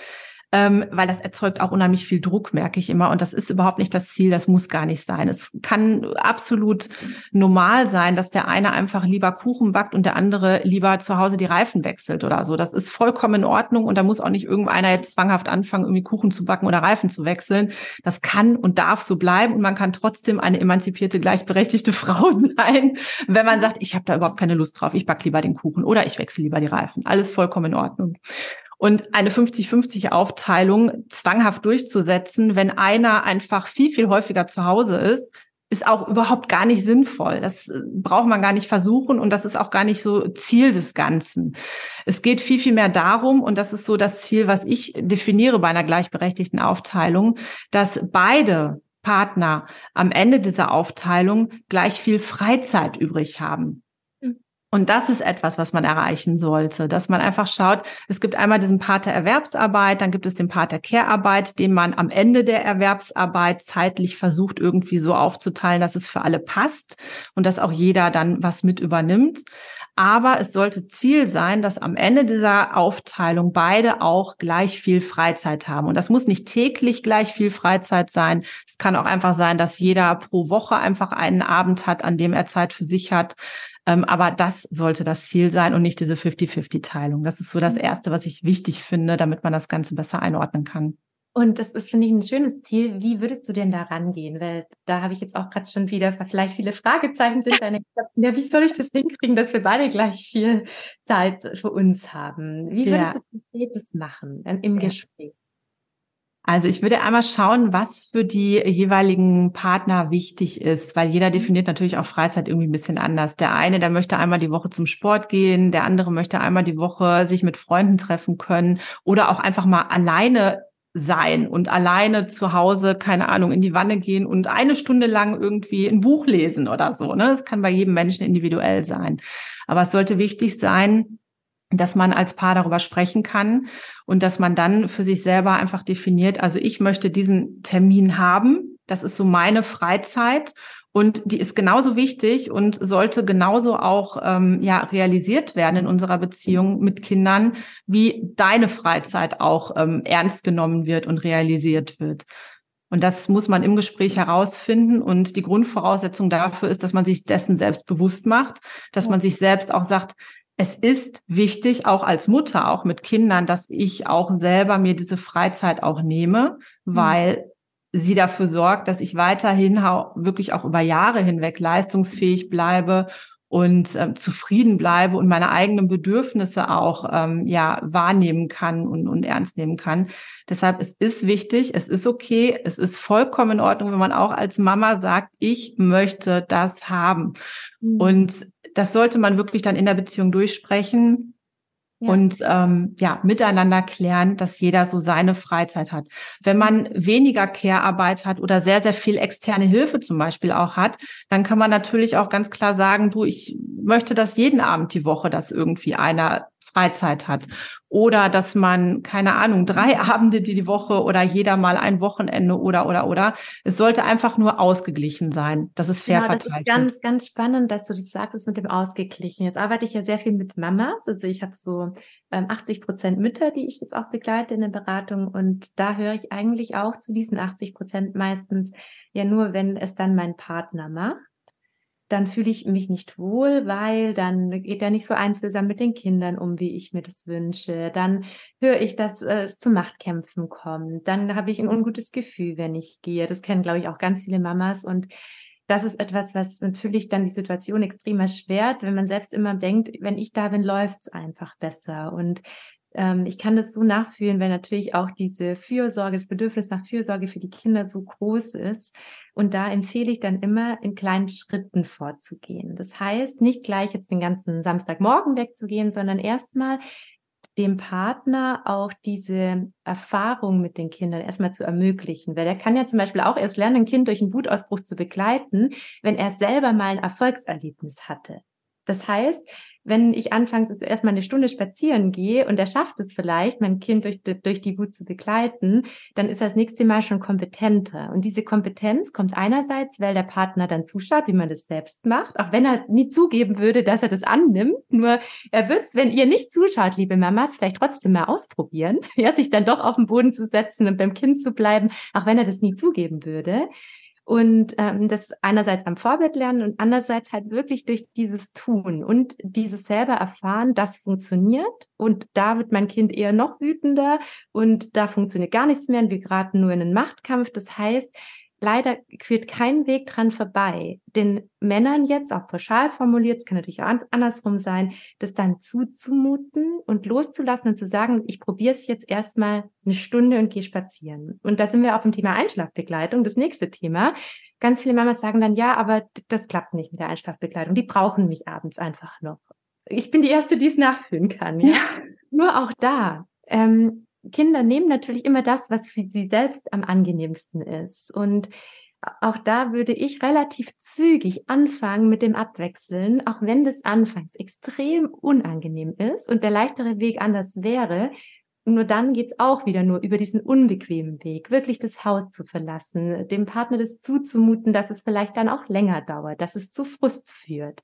ähm, weil das erzeugt auch unheimlich viel Druck, merke ich immer. Und das ist überhaupt nicht das Ziel, das muss gar nicht sein. Es kann absolut normal sein, dass der eine einfach lieber Kuchen backt und der andere lieber zu Hause die Reifen wechselt oder so. Das ist vollkommen in Ordnung und da muss auch nicht irgendeiner jetzt zwanghaft anfangen, irgendwie Kuchen zu backen oder Reifen zu wechseln. Das kann und darf so bleiben und man kann trotzdem eine emanzipierte, gleichberechtigte Frau sein, wenn man sagt, ich habe da überhaupt keine Lust drauf, ich back lieber den Kuchen oder ich wechsle lieber die Reifen. Alles vollkommen in Ordnung. Und eine 50-50 Aufteilung zwanghaft durchzusetzen, wenn einer einfach viel, viel häufiger zu Hause ist, ist auch überhaupt gar nicht sinnvoll. Das äh, braucht man gar nicht versuchen und das ist auch gar nicht so Ziel des Ganzen. Es geht viel, viel mehr darum, und das ist so das Ziel, was ich definiere bei einer gleichberechtigten Aufteilung, dass beide Partner am Ende dieser Aufteilung gleich viel Freizeit übrig haben. Und das ist etwas, was man erreichen sollte, dass man einfach schaut, es gibt einmal diesen Part der Erwerbsarbeit, dann gibt es den Part der Care-Arbeit, den man am Ende der Erwerbsarbeit zeitlich versucht, irgendwie so aufzuteilen, dass es für alle passt und dass auch jeder dann was mit übernimmt. Aber es sollte Ziel sein, dass am Ende dieser Aufteilung beide auch gleich viel Freizeit haben. Und das muss nicht täglich gleich viel Freizeit sein. Es kann auch einfach sein, dass jeder pro Woche einfach einen Abend hat, an dem er Zeit für sich hat. Ähm, aber das sollte das Ziel sein und nicht diese 50-50-Teilung. Das ist so das mhm. Erste, was ich wichtig finde, damit man das Ganze besser einordnen kann. Und das ist, finde ich, ein schönes Ziel. Wie würdest du denn da rangehen? Weil da habe ich jetzt auch gerade schon wieder vielleicht viele Fragezeichen sind deine. Ja, wie soll ich das hinkriegen, dass wir beide gleich viel Zeit für uns haben? Wie würdest ja. du das machen im ja. Gespräch? Also ich würde einmal schauen, was für die jeweiligen Partner wichtig ist, weil jeder mhm. definiert natürlich auch Freizeit irgendwie ein bisschen anders. Der eine, der möchte einmal die Woche zum Sport gehen, der andere möchte einmal die Woche sich mit Freunden treffen können oder auch einfach mal alleine sein und alleine zu Hause, keine Ahnung, in die Wanne gehen und eine Stunde lang irgendwie ein Buch lesen oder so. Ne? Das kann bei jedem Menschen individuell sein. Aber es sollte wichtig sein, dass man als Paar darüber sprechen kann und dass man dann für sich selber einfach definiert, also ich möchte diesen Termin haben, das ist so meine Freizeit und die ist genauso wichtig und sollte genauso auch ähm, ja realisiert werden in unserer Beziehung mit Kindern, wie deine Freizeit auch ähm, ernst genommen wird und realisiert wird. Und das muss man im Gespräch herausfinden. Und die Grundvoraussetzung dafür ist, dass man sich dessen selbst bewusst macht, dass man sich selbst auch sagt, es ist wichtig, auch als Mutter, auch mit Kindern, dass ich auch selber mir diese Freizeit auch nehme, mhm. weil sie dafür sorgt, dass ich weiterhin wirklich auch über Jahre hinweg leistungsfähig bleibe und äh, zufrieden bleibe und meine eigenen Bedürfnisse auch ähm, ja wahrnehmen kann und, und ernst nehmen kann. Deshalb es ist wichtig, es ist okay, es ist vollkommen in Ordnung, wenn man auch als Mama sagt, ich möchte das haben. Mhm. Und das sollte man wirklich dann in der Beziehung durchsprechen und ähm, ja, miteinander klären, dass jeder so seine Freizeit hat. Wenn man weniger Care-Arbeit hat oder sehr, sehr viel externe Hilfe zum Beispiel auch hat, dann kann man natürlich auch ganz klar sagen, du, ich möchte das jeden Abend die Woche, dass irgendwie einer Freizeit hat. Oder dass man, keine Ahnung, drei Abende die, Woche oder jeder mal ein Wochenende oder, oder, oder. Es sollte einfach nur ausgeglichen sein. Das ist fair genau, verteilt. Das ist ganz, ganz spannend, dass du das sagst, mit dem Ausgeglichen. Jetzt arbeite ich ja sehr viel mit Mamas. Also ich habe so ähm, 80 Prozent Mütter, die ich jetzt auch begleite in der Beratung. Und da höre ich eigentlich auch zu diesen 80 Prozent meistens ja nur, wenn es dann mein Partner macht dann fühle ich mich nicht wohl, weil dann geht er nicht so einfühlsam mit den Kindern um, wie ich mir das wünsche. Dann höre ich, dass es zu Machtkämpfen kommt. Dann habe ich ein ungutes Gefühl, wenn ich gehe. Das kennen, glaube ich, auch ganz viele Mamas. Und das ist etwas, was natürlich dann die Situation extrem erschwert, wenn man selbst immer denkt, wenn ich da bin, läuft's einfach besser. Und ähm, ich kann das so nachfühlen, weil natürlich auch diese Fürsorge, das Bedürfnis nach Fürsorge für die Kinder so groß ist. Und da empfehle ich dann immer, in kleinen Schritten vorzugehen. Das heißt, nicht gleich jetzt den ganzen Samstagmorgen wegzugehen, sondern erstmal dem Partner auch diese Erfahrung mit den Kindern erstmal zu ermöglichen. Weil er kann ja zum Beispiel auch erst lernen, ein Kind durch einen Wutausbruch zu begleiten, wenn er selber mal ein Erfolgserlebnis hatte. Das heißt, wenn ich anfangs jetzt erstmal eine Stunde spazieren gehe und er schafft es vielleicht, mein Kind durch, durch die Wut zu begleiten, dann ist er das nächste Mal schon kompetenter. Und diese Kompetenz kommt einerseits, weil der Partner dann zuschaut, wie man das selbst macht, auch wenn er nie zugeben würde, dass er das annimmt. Nur er wird es, wenn ihr nicht zuschaut, liebe Mamas, vielleicht trotzdem mal ausprobieren, ja, sich dann doch auf den Boden zu setzen und beim Kind zu bleiben, auch wenn er das nie zugeben würde. Und ähm, das einerseits am Vorbild lernen und andererseits halt wirklich durch dieses Tun und dieses selber erfahren, das funktioniert. Und da wird mein Kind eher noch wütender und da funktioniert gar nichts mehr und wir geraten nur in einen Machtkampf. Das heißt, leider führt kein Weg dran vorbei, den Männern jetzt, auch pauschal formuliert, es kann natürlich auch andersrum sein, das dann zuzumuten und loszulassen und zu sagen, ich probiere es jetzt erstmal eine Stunde und gehe spazieren. Und da sind wir auf dem Thema Einschlafbegleitung, das nächste Thema. Ganz viele Mamas sagen dann, ja, aber das klappt nicht mit der Einschlafbegleitung. Die brauchen mich abends einfach noch. Ich bin die Erste, die es nachfühlen kann. Ja? Nur auch da. Ähm, Kinder nehmen natürlich immer das, was für sie selbst am angenehmsten ist. Und auch da würde ich relativ zügig anfangen mit dem Abwechseln, auch wenn das anfangs extrem unangenehm ist und der leichtere Weg anders wäre. Nur dann geht's auch wieder nur über diesen unbequemen Weg, wirklich das Haus zu verlassen, dem Partner das zuzumuten, dass es vielleicht dann auch länger dauert, dass es zu Frust führt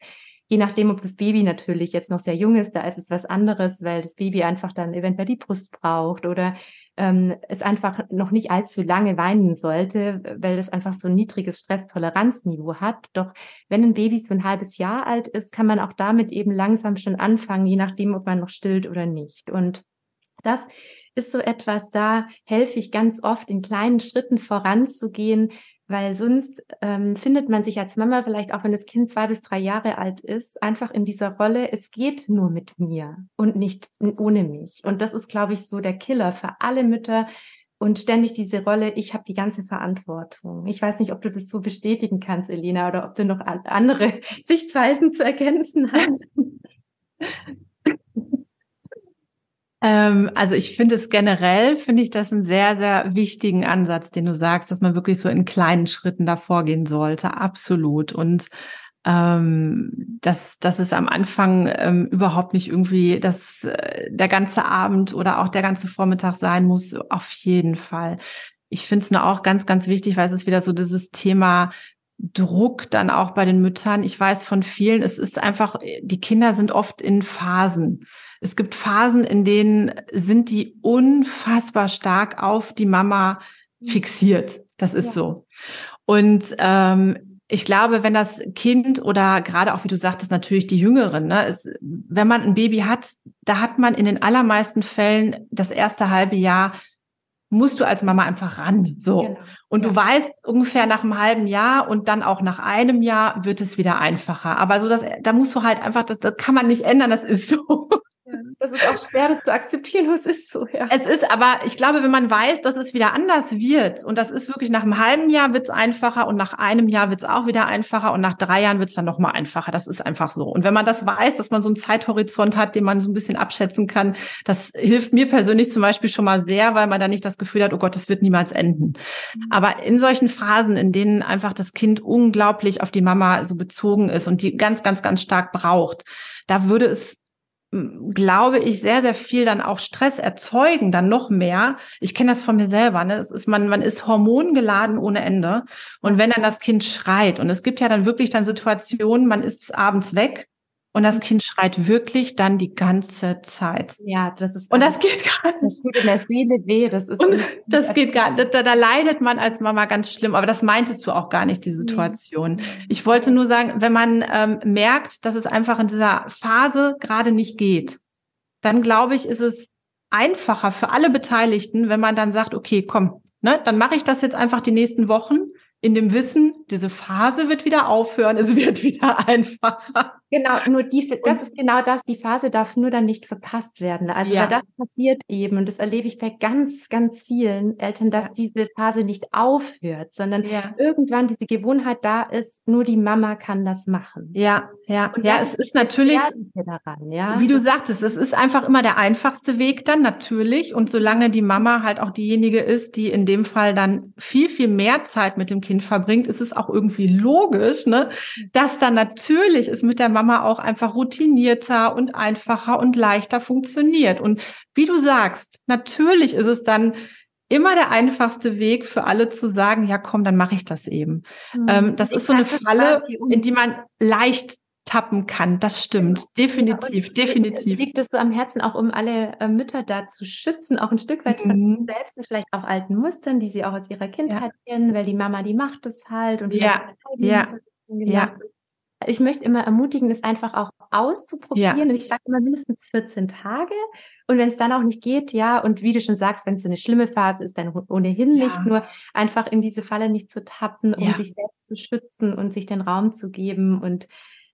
je nachdem, ob das Baby natürlich jetzt noch sehr jung ist, da ist es was anderes, weil das Baby einfach dann eventuell die Brust braucht oder ähm, es einfach noch nicht allzu lange weinen sollte, weil es einfach so ein niedriges Stresstoleranzniveau hat. Doch wenn ein Baby so ein halbes Jahr alt ist, kann man auch damit eben langsam schon anfangen, je nachdem, ob man noch stillt oder nicht. Und das ist so etwas, da helfe ich ganz oft in kleinen Schritten voranzugehen, weil sonst ähm, findet man sich als Mama vielleicht auch, wenn das Kind zwei bis drei Jahre alt ist, einfach in dieser Rolle, es geht nur mit mir und nicht ohne mich. Und das ist, glaube ich, so der Killer für alle Mütter und ständig diese Rolle, ich habe die ganze Verantwortung. Ich weiß nicht, ob du das so bestätigen kannst, Elena, oder ob du noch andere Sichtweisen zu ergänzen hast. Ähm, also ich finde es generell, finde ich das einen sehr, sehr wichtigen Ansatz, den du sagst, dass man wirklich so in kleinen Schritten da vorgehen sollte. Absolut. Und ähm, dass, dass es am Anfang ähm, überhaupt nicht irgendwie dass äh, der ganze Abend oder auch der ganze Vormittag sein muss, auf jeden Fall. ich finde es nur auch ganz, ganz wichtig, weil es ist wieder so dieses Thema Druck dann auch bei den Müttern. Ich weiß von vielen, es ist einfach, die Kinder sind oft in Phasen. Es gibt Phasen, in denen sind die unfassbar stark auf die Mama fixiert. Das ist ja. so. Und ähm, ich glaube, wenn das Kind oder gerade auch, wie du sagtest, natürlich die Jüngeren, ne, es, wenn man ein Baby hat, da hat man in den allermeisten Fällen das erste halbe Jahr musst du als Mama einfach ran. So. Genau. Und ja. du weißt ungefähr nach einem halben Jahr und dann auch nach einem Jahr wird es wieder einfacher. Aber so, dass, da musst du halt einfach, das, das kann man nicht ändern, das ist so. Das ist auch schwer, das zu akzeptieren, was ist so, ja. Es ist aber, ich glaube, wenn man weiß, dass es wieder anders wird, und das ist wirklich nach einem halben Jahr wird es einfacher und nach einem Jahr wird es auch wieder einfacher und nach drei Jahren wird es dann nochmal einfacher. Das ist einfach so. Und wenn man das weiß, dass man so einen Zeithorizont hat, den man so ein bisschen abschätzen kann, das hilft mir persönlich zum Beispiel schon mal sehr, weil man dann nicht das Gefühl hat, oh Gott, das wird niemals enden. Mhm. Aber in solchen Phasen, in denen einfach das Kind unglaublich auf die Mama so bezogen ist und die ganz, ganz, ganz stark braucht, da würde es glaube ich, sehr, sehr viel dann auch Stress erzeugen, dann noch mehr. Ich kenne das von mir selber, ne? Es ist, man, man ist hormongeladen ohne Ende. Und wenn dann das Kind schreit, und es gibt ja dann wirklich dann Situationen, man ist abends weg und das Kind schreit wirklich dann die ganze Zeit. Ja, das ist. Und das geht gar nicht. Das tut in der Seele weh. Das ist. Und das geht gar nicht. Da, da leidet man als Mama ganz schlimm. Aber das meintest du auch gar nicht, die Situation. Nee. Ich wollte nur sagen, wenn man ähm, merkt, dass es einfach in dieser Phase gerade nicht geht, dann glaube ich, ist es einfacher für alle Beteiligten, wenn man dann sagt, okay, komm, ne, dann mache ich das jetzt einfach die nächsten Wochen in dem Wissen, diese Phase wird wieder aufhören, es wird wieder einfacher. Genau, nur die, das ist genau das, die Phase darf nur dann nicht verpasst werden. Also ja. das passiert eben, und das erlebe ich bei ganz, ganz vielen Eltern, dass ja. diese Phase nicht aufhört, sondern ja. irgendwann diese Gewohnheit da ist, nur die Mama kann das machen. Ja, ja, und ja, es ist natürlich, daran, ja? wie du sagtest, es ist einfach immer der einfachste Weg dann, natürlich. Und solange die Mama halt auch diejenige ist, die in dem Fall dann viel, viel mehr Zeit mit dem Kind verbringt, ist es auch irgendwie logisch, ne, dass dann natürlich es mit der Mama auch einfach routinierter und einfacher und leichter funktioniert. Und wie du sagst, natürlich ist es dann immer der einfachste Weg für alle zu sagen, ja komm, dann mache ich das eben. Mhm. Ähm, das ich ist so eine Falle, in die man leicht tappen kann. Das stimmt. Definitiv, ja, definitiv. Liegt es so am Herzen auch, um alle äh, Mütter da zu schützen, auch ein Stück weit von mhm. selbst und vielleicht auch alten Mustern, die sie auch aus ihrer Kindheit ja. kennen, weil die Mama, die macht es halt und ja, ja, ja. Ich möchte immer ermutigen, es einfach auch auszuprobieren. Ja. Und ich sage immer mindestens 14 Tage. Und wenn es dann auch nicht geht, ja, und wie du schon sagst, wenn es so eine schlimme Phase ist, dann ohnehin ja. nicht nur einfach in diese Falle nicht zu tappen, um sich selbst zu schützen und sich den Raum zu geben und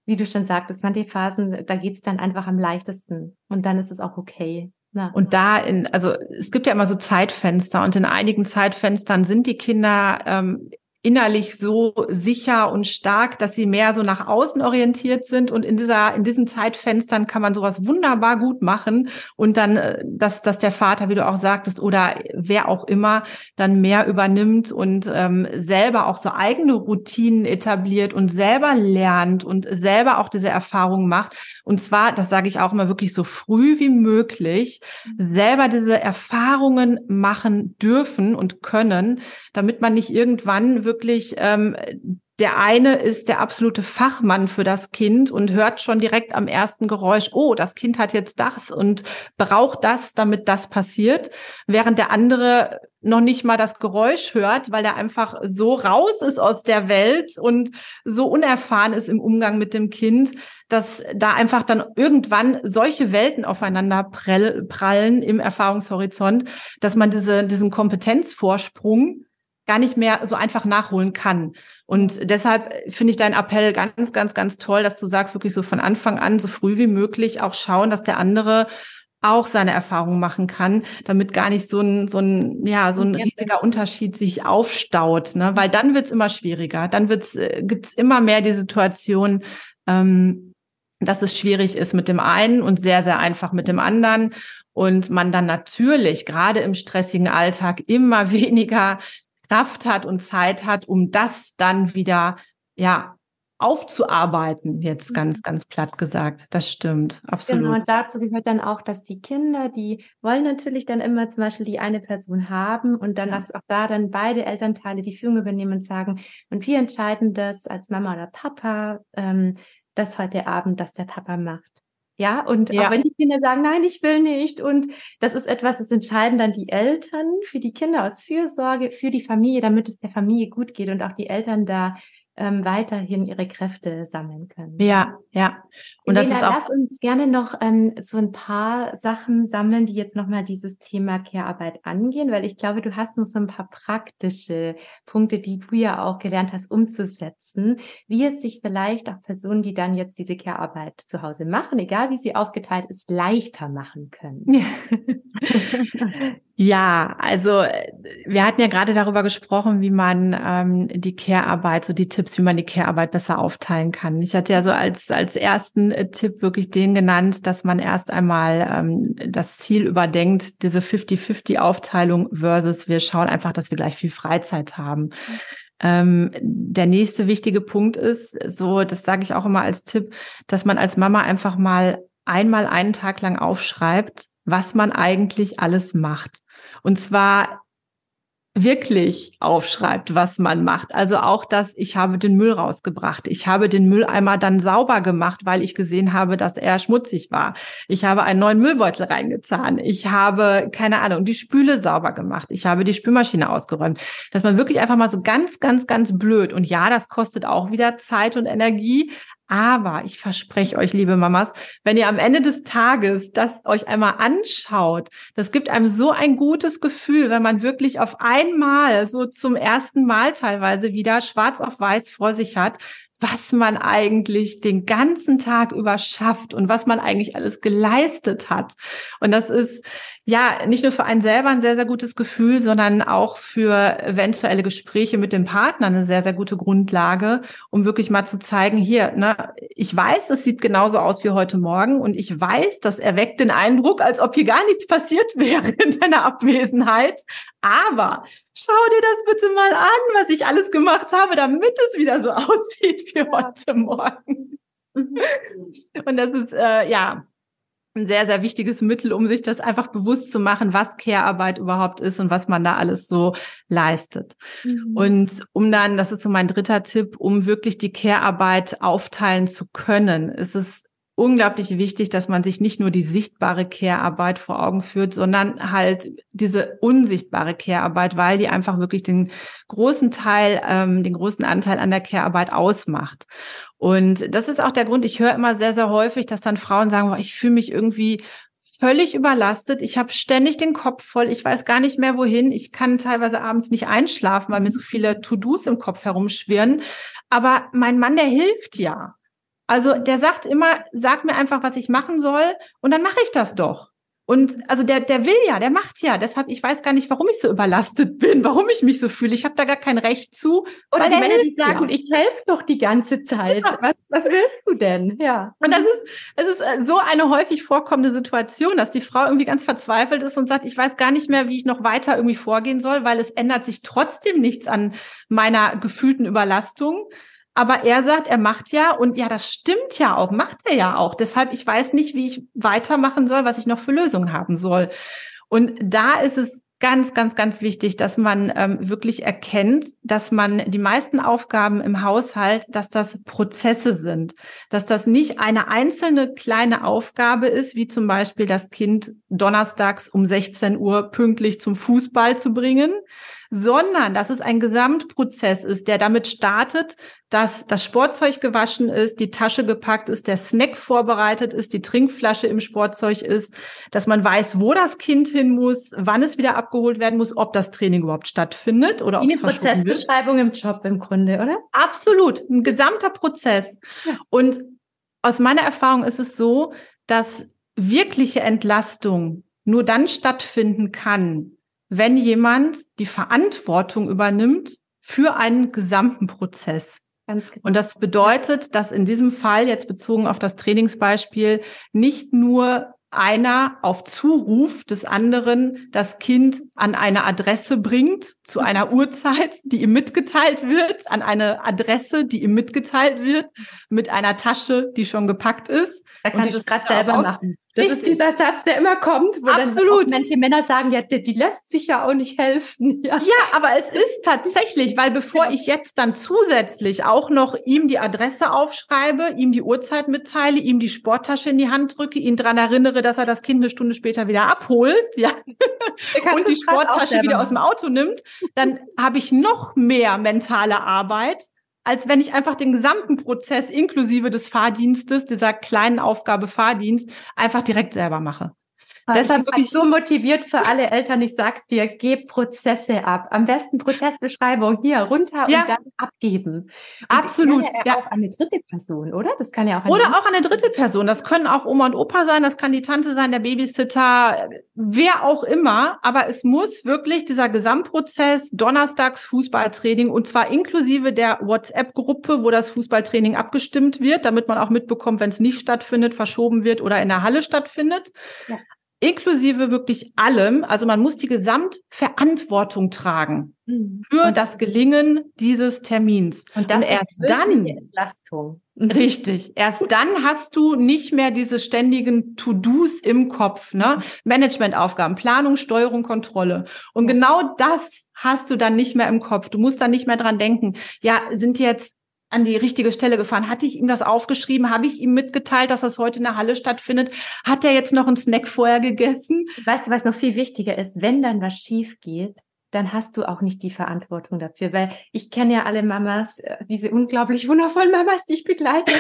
wie du schon sagtest, manche Phasen, da geht's dann einfach am leichtesten und dann ist es auch okay. Ja. Und da in, also es gibt ja immer so Zeitfenster und in einigen Zeitfenstern sind die Kinder ähm, innerlich so sicher und stark, dass sie mehr so nach außen orientiert sind. Und in dieser in diesen Zeitfenstern kann man sowas wunderbar gut machen. Und dann äh, dass dass der Vater, wie du auch sagtest, oder wer auch immer dann mehr übernimmt und ähm, selber auch so eigene Routinen etabliert und selber lernt und selber auch diese Erfahrung macht. Und zwar, das sage ich auch immer wirklich so früh wie möglich, selber diese Erfahrungen machen dürfen und können, damit man nicht irgendwann wirklich ähm, der eine ist der absolute Fachmann für das Kind und hört schon direkt am ersten Geräusch, oh, das Kind hat jetzt das und braucht das, damit das passiert, während der andere noch nicht mal das Geräusch hört, weil er einfach so raus ist aus der Welt und so unerfahren ist im Umgang mit dem Kind, dass da einfach dann irgendwann solche Welten aufeinander prallen im Erfahrungshorizont, dass man diese, diesen Kompetenzvorsprung gar nicht mehr so einfach nachholen kann. Und deshalb finde ich deinen Appell ganz, ganz, ganz toll, dass du sagst, wirklich so von Anfang an, so früh wie möglich auch schauen, dass der andere auch seine Erfahrungen machen kann, damit gar nicht so ein, so ein, ja, so ein riesiger Unterschied sich aufstaut, ne? Weil dann wird's immer schwieriger. Dann wird's, äh, gibt's immer mehr die Situation, ähm, dass es schwierig ist mit dem einen und sehr, sehr einfach mit dem anderen. Und man dann natürlich gerade im stressigen Alltag immer weniger Kraft hat und Zeit hat, um das dann wieder, ja, aufzuarbeiten, jetzt mhm. ganz, ganz platt gesagt. Das stimmt, absolut. Genau, und dazu gehört dann auch, dass die Kinder, die wollen natürlich dann immer zum Beispiel die eine Person haben und dann, ja. dass auch da dann beide Elternteile die Führung übernehmen und sagen, und wir entscheiden das als Mama oder Papa, ähm, das heute Abend, dass der Papa macht. Ja, und ja. auch wenn die Kinder sagen, nein, ich will nicht. Und das ist etwas, das entscheiden dann die Eltern für die Kinder aus Fürsorge, für die Familie, damit es der Familie gut geht und auch die Eltern da ähm, weiterhin ihre Kräfte sammeln können. Ja, ja. Und Elena, das ist auch lass uns gerne noch ähm, so ein paar Sachen sammeln, die jetzt nochmal dieses Thema Care-Arbeit angehen, weil ich glaube, du hast noch so ein paar praktische Punkte, die du ja auch gelernt hast, umzusetzen, wie es sich vielleicht auch Personen, die dann jetzt diese Care-Arbeit zu Hause machen, egal wie sie aufgeteilt ist, leichter machen können. Ja, also wir hatten ja gerade darüber gesprochen, wie man ähm, die Care-Arbeit, so die Tipps, wie man die Care-Arbeit besser aufteilen kann. Ich hatte ja so als als ersten äh, Tipp wirklich den genannt, dass man erst einmal ähm, das Ziel überdenkt, diese 50-50-Aufteilung versus wir schauen einfach, dass wir gleich viel Freizeit haben. Ähm, der nächste wichtige Punkt ist, so das sage ich auch immer als Tipp, dass man als Mama einfach mal einmal einen Tag lang aufschreibt, was man eigentlich alles macht. Und zwar wirklich aufschreibt, was man macht. Also auch das, ich habe den Müll rausgebracht. Ich habe den Mülleimer dann sauber gemacht, weil ich gesehen habe, dass er schmutzig war. Ich habe einen neuen Müllbeutel reingezahnt. Ich habe, keine Ahnung, die Spüle sauber gemacht. Ich habe die Spülmaschine ausgeräumt. Dass man wirklich einfach mal so ganz, ganz, ganz blöd. Und ja, das kostet auch wieder Zeit und Energie. Aber ich verspreche euch, liebe Mamas, wenn ihr am Ende des Tages das euch einmal anschaut, das gibt einem so ein gutes Gefühl, wenn man wirklich auf einmal, so zum ersten Mal teilweise wieder schwarz auf weiß vor sich hat, was man eigentlich den ganzen Tag über schafft und was man eigentlich alles geleistet hat. Und das ist, ja, nicht nur für einen selber ein sehr, sehr gutes Gefühl, sondern auch für eventuelle Gespräche mit dem Partner eine sehr, sehr gute Grundlage, um wirklich mal zu zeigen, hier, ne, ich weiß, es sieht genauso aus wie heute Morgen und ich weiß, das erweckt den Eindruck, als ob hier gar nichts passiert wäre in deiner Abwesenheit. Aber schau dir das bitte mal an, was ich alles gemacht habe, damit es wieder so aussieht wie heute Morgen. Mhm. Und das ist, äh, ja, ein sehr, sehr wichtiges Mittel, um sich das einfach bewusst zu machen, was Care-Arbeit überhaupt ist und was man da alles so leistet. Mhm. Und um dann, das ist so mein dritter Tipp, um wirklich die Care-Arbeit aufteilen zu können, ist es unglaublich wichtig, dass man sich nicht nur die sichtbare Care-Arbeit vor Augen führt, sondern halt diese unsichtbare Care-Arbeit, weil die einfach wirklich den großen Teil, ähm, den großen Anteil an der Care-Arbeit ausmacht. Und das ist auch der Grund, ich höre immer sehr, sehr häufig, dass dann Frauen sagen, boah, ich fühle mich irgendwie völlig überlastet. Ich habe ständig den Kopf voll. Ich weiß gar nicht mehr wohin. Ich kann teilweise abends nicht einschlafen, weil mir so viele To-Dos im Kopf herumschwirren. Aber mein Mann, der hilft ja. Also der sagt immer, sag mir einfach, was ich machen soll und dann mache ich das doch. Und also der, der will ja, der macht ja. Deshalb, ich weiß gar nicht, warum ich so überlastet bin, warum ich mich so fühle. Ich habe da gar kein Recht zu. Oder die Männer, die sagen, ja. ich helfe doch die ganze Zeit. Ja. Was, was willst du denn? Ja. Und das ist, es ist äh, so eine häufig vorkommende Situation, dass die Frau irgendwie ganz verzweifelt ist und sagt, ich weiß gar nicht mehr, wie ich noch weiter irgendwie vorgehen soll, weil es ändert sich trotzdem nichts an meiner gefühlten Überlastung. Aber er sagt, er macht ja und ja, das stimmt ja auch, macht er ja auch. Deshalb, ich weiß nicht, wie ich weitermachen soll, was ich noch für Lösungen haben soll. Und da ist es ganz, ganz, ganz wichtig, dass man ähm, wirklich erkennt, dass man die meisten Aufgaben im Haushalt, dass das Prozesse sind, dass das nicht eine einzelne kleine Aufgabe ist, wie zum Beispiel das Kind donnerstags um 16 Uhr pünktlich zum Fußball zu bringen, sondern dass es ein Gesamtprozess ist, der damit startet, dass das Sportzeug gewaschen ist, die Tasche gepackt ist, der Snack vorbereitet ist, die Trinkflasche im Sportzeug ist, dass man weiß, wo das Kind hin muss, wann es wieder abgeholt werden muss, ob das Training überhaupt stattfindet oder ob es Eine Prozessbeschreibung im Job im Grunde, oder? Absolut, ein gesamter Prozess. Ja. Und aus meiner Erfahrung ist es so, dass wirkliche Entlastung nur dann stattfinden kann, wenn jemand die Verantwortung übernimmt für einen gesamten Prozess. Genau. Und das bedeutet, dass in diesem Fall, jetzt bezogen auf das Trainingsbeispiel, nicht nur einer auf Zuruf des anderen das Kind an eine Adresse bringt, zu einer Uhrzeit, die ihm mitgeteilt wird, an eine Adresse, die ihm mitgeteilt wird, mit einer Tasche, die schon gepackt ist. Da kannst du es gerade selber machen. Das Richtig. ist dieser Satz, der immer kommt, wo Absolut. dann manche Männer sagen, ja, die, die, lässt sich ja auch nicht helfen. Ja. ja, aber es ist tatsächlich, weil bevor ja. ich jetzt dann zusätzlich auch noch ihm die Adresse aufschreibe, ihm die Uhrzeit mitteile, ihm die Sporttasche in die Hand drücke, ihn dran erinnere, dass er das Kind eine Stunde später wieder abholt, ja, und die Sporttasche wieder aus dem Auto nimmt, dann habe ich noch mehr mentale Arbeit, als wenn ich einfach den gesamten Prozess inklusive des Fahrdienstes, dieser kleinen Aufgabe Fahrdienst, einfach direkt selber mache. Deshalb wirklich so motiviert für alle Eltern. Ich sag's dir, gib Prozesse ab. Am besten Prozessbeschreibung hier runter ja. und dann abgeben. Und Absolut. Ja, auch eine dritte Person, oder? Das kann ja auch. Oder auch eine dritte Person. Das können auch Oma und Opa sein. Das kann die Tante sein, der Babysitter, wer auch immer. Aber es muss wirklich dieser Gesamtprozess Donnerstags Fußballtraining und zwar inklusive der WhatsApp-Gruppe, wo das Fußballtraining abgestimmt wird, damit man auch mitbekommt, wenn es nicht stattfindet, verschoben wird oder in der Halle stattfindet. Ja inklusive wirklich allem. Also man muss die Gesamtverantwortung tragen mhm. für das Gelingen dieses Termins. Und, das Und erst dann Entlastung. Mhm. Richtig. Erst dann hast du nicht mehr diese ständigen To-Dos im Kopf, ne? Managementaufgaben, Planung, Steuerung, Kontrolle. Und genau das hast du dann nicht mehr im Kopf. Du musst dann nicht mehr dran denken. Ja, sind jetzt an die richtige Stelle gefahren? Hatte ich ihm das aufgeschrieben? Habe ich ihm mitgeteilt, dass das heute in der Halle stattfindet? Hat er jetzt noch einen Snack vorher gegessen? Weißt du, was noch viel wichtiger ist? Wenn dann was schief geht, dann hast du auch nicht die Verantwortung dafür. Weil ich kenne ja alle Mamas, äh, diese unglaublich wundervollen Mamas, die ich begleite,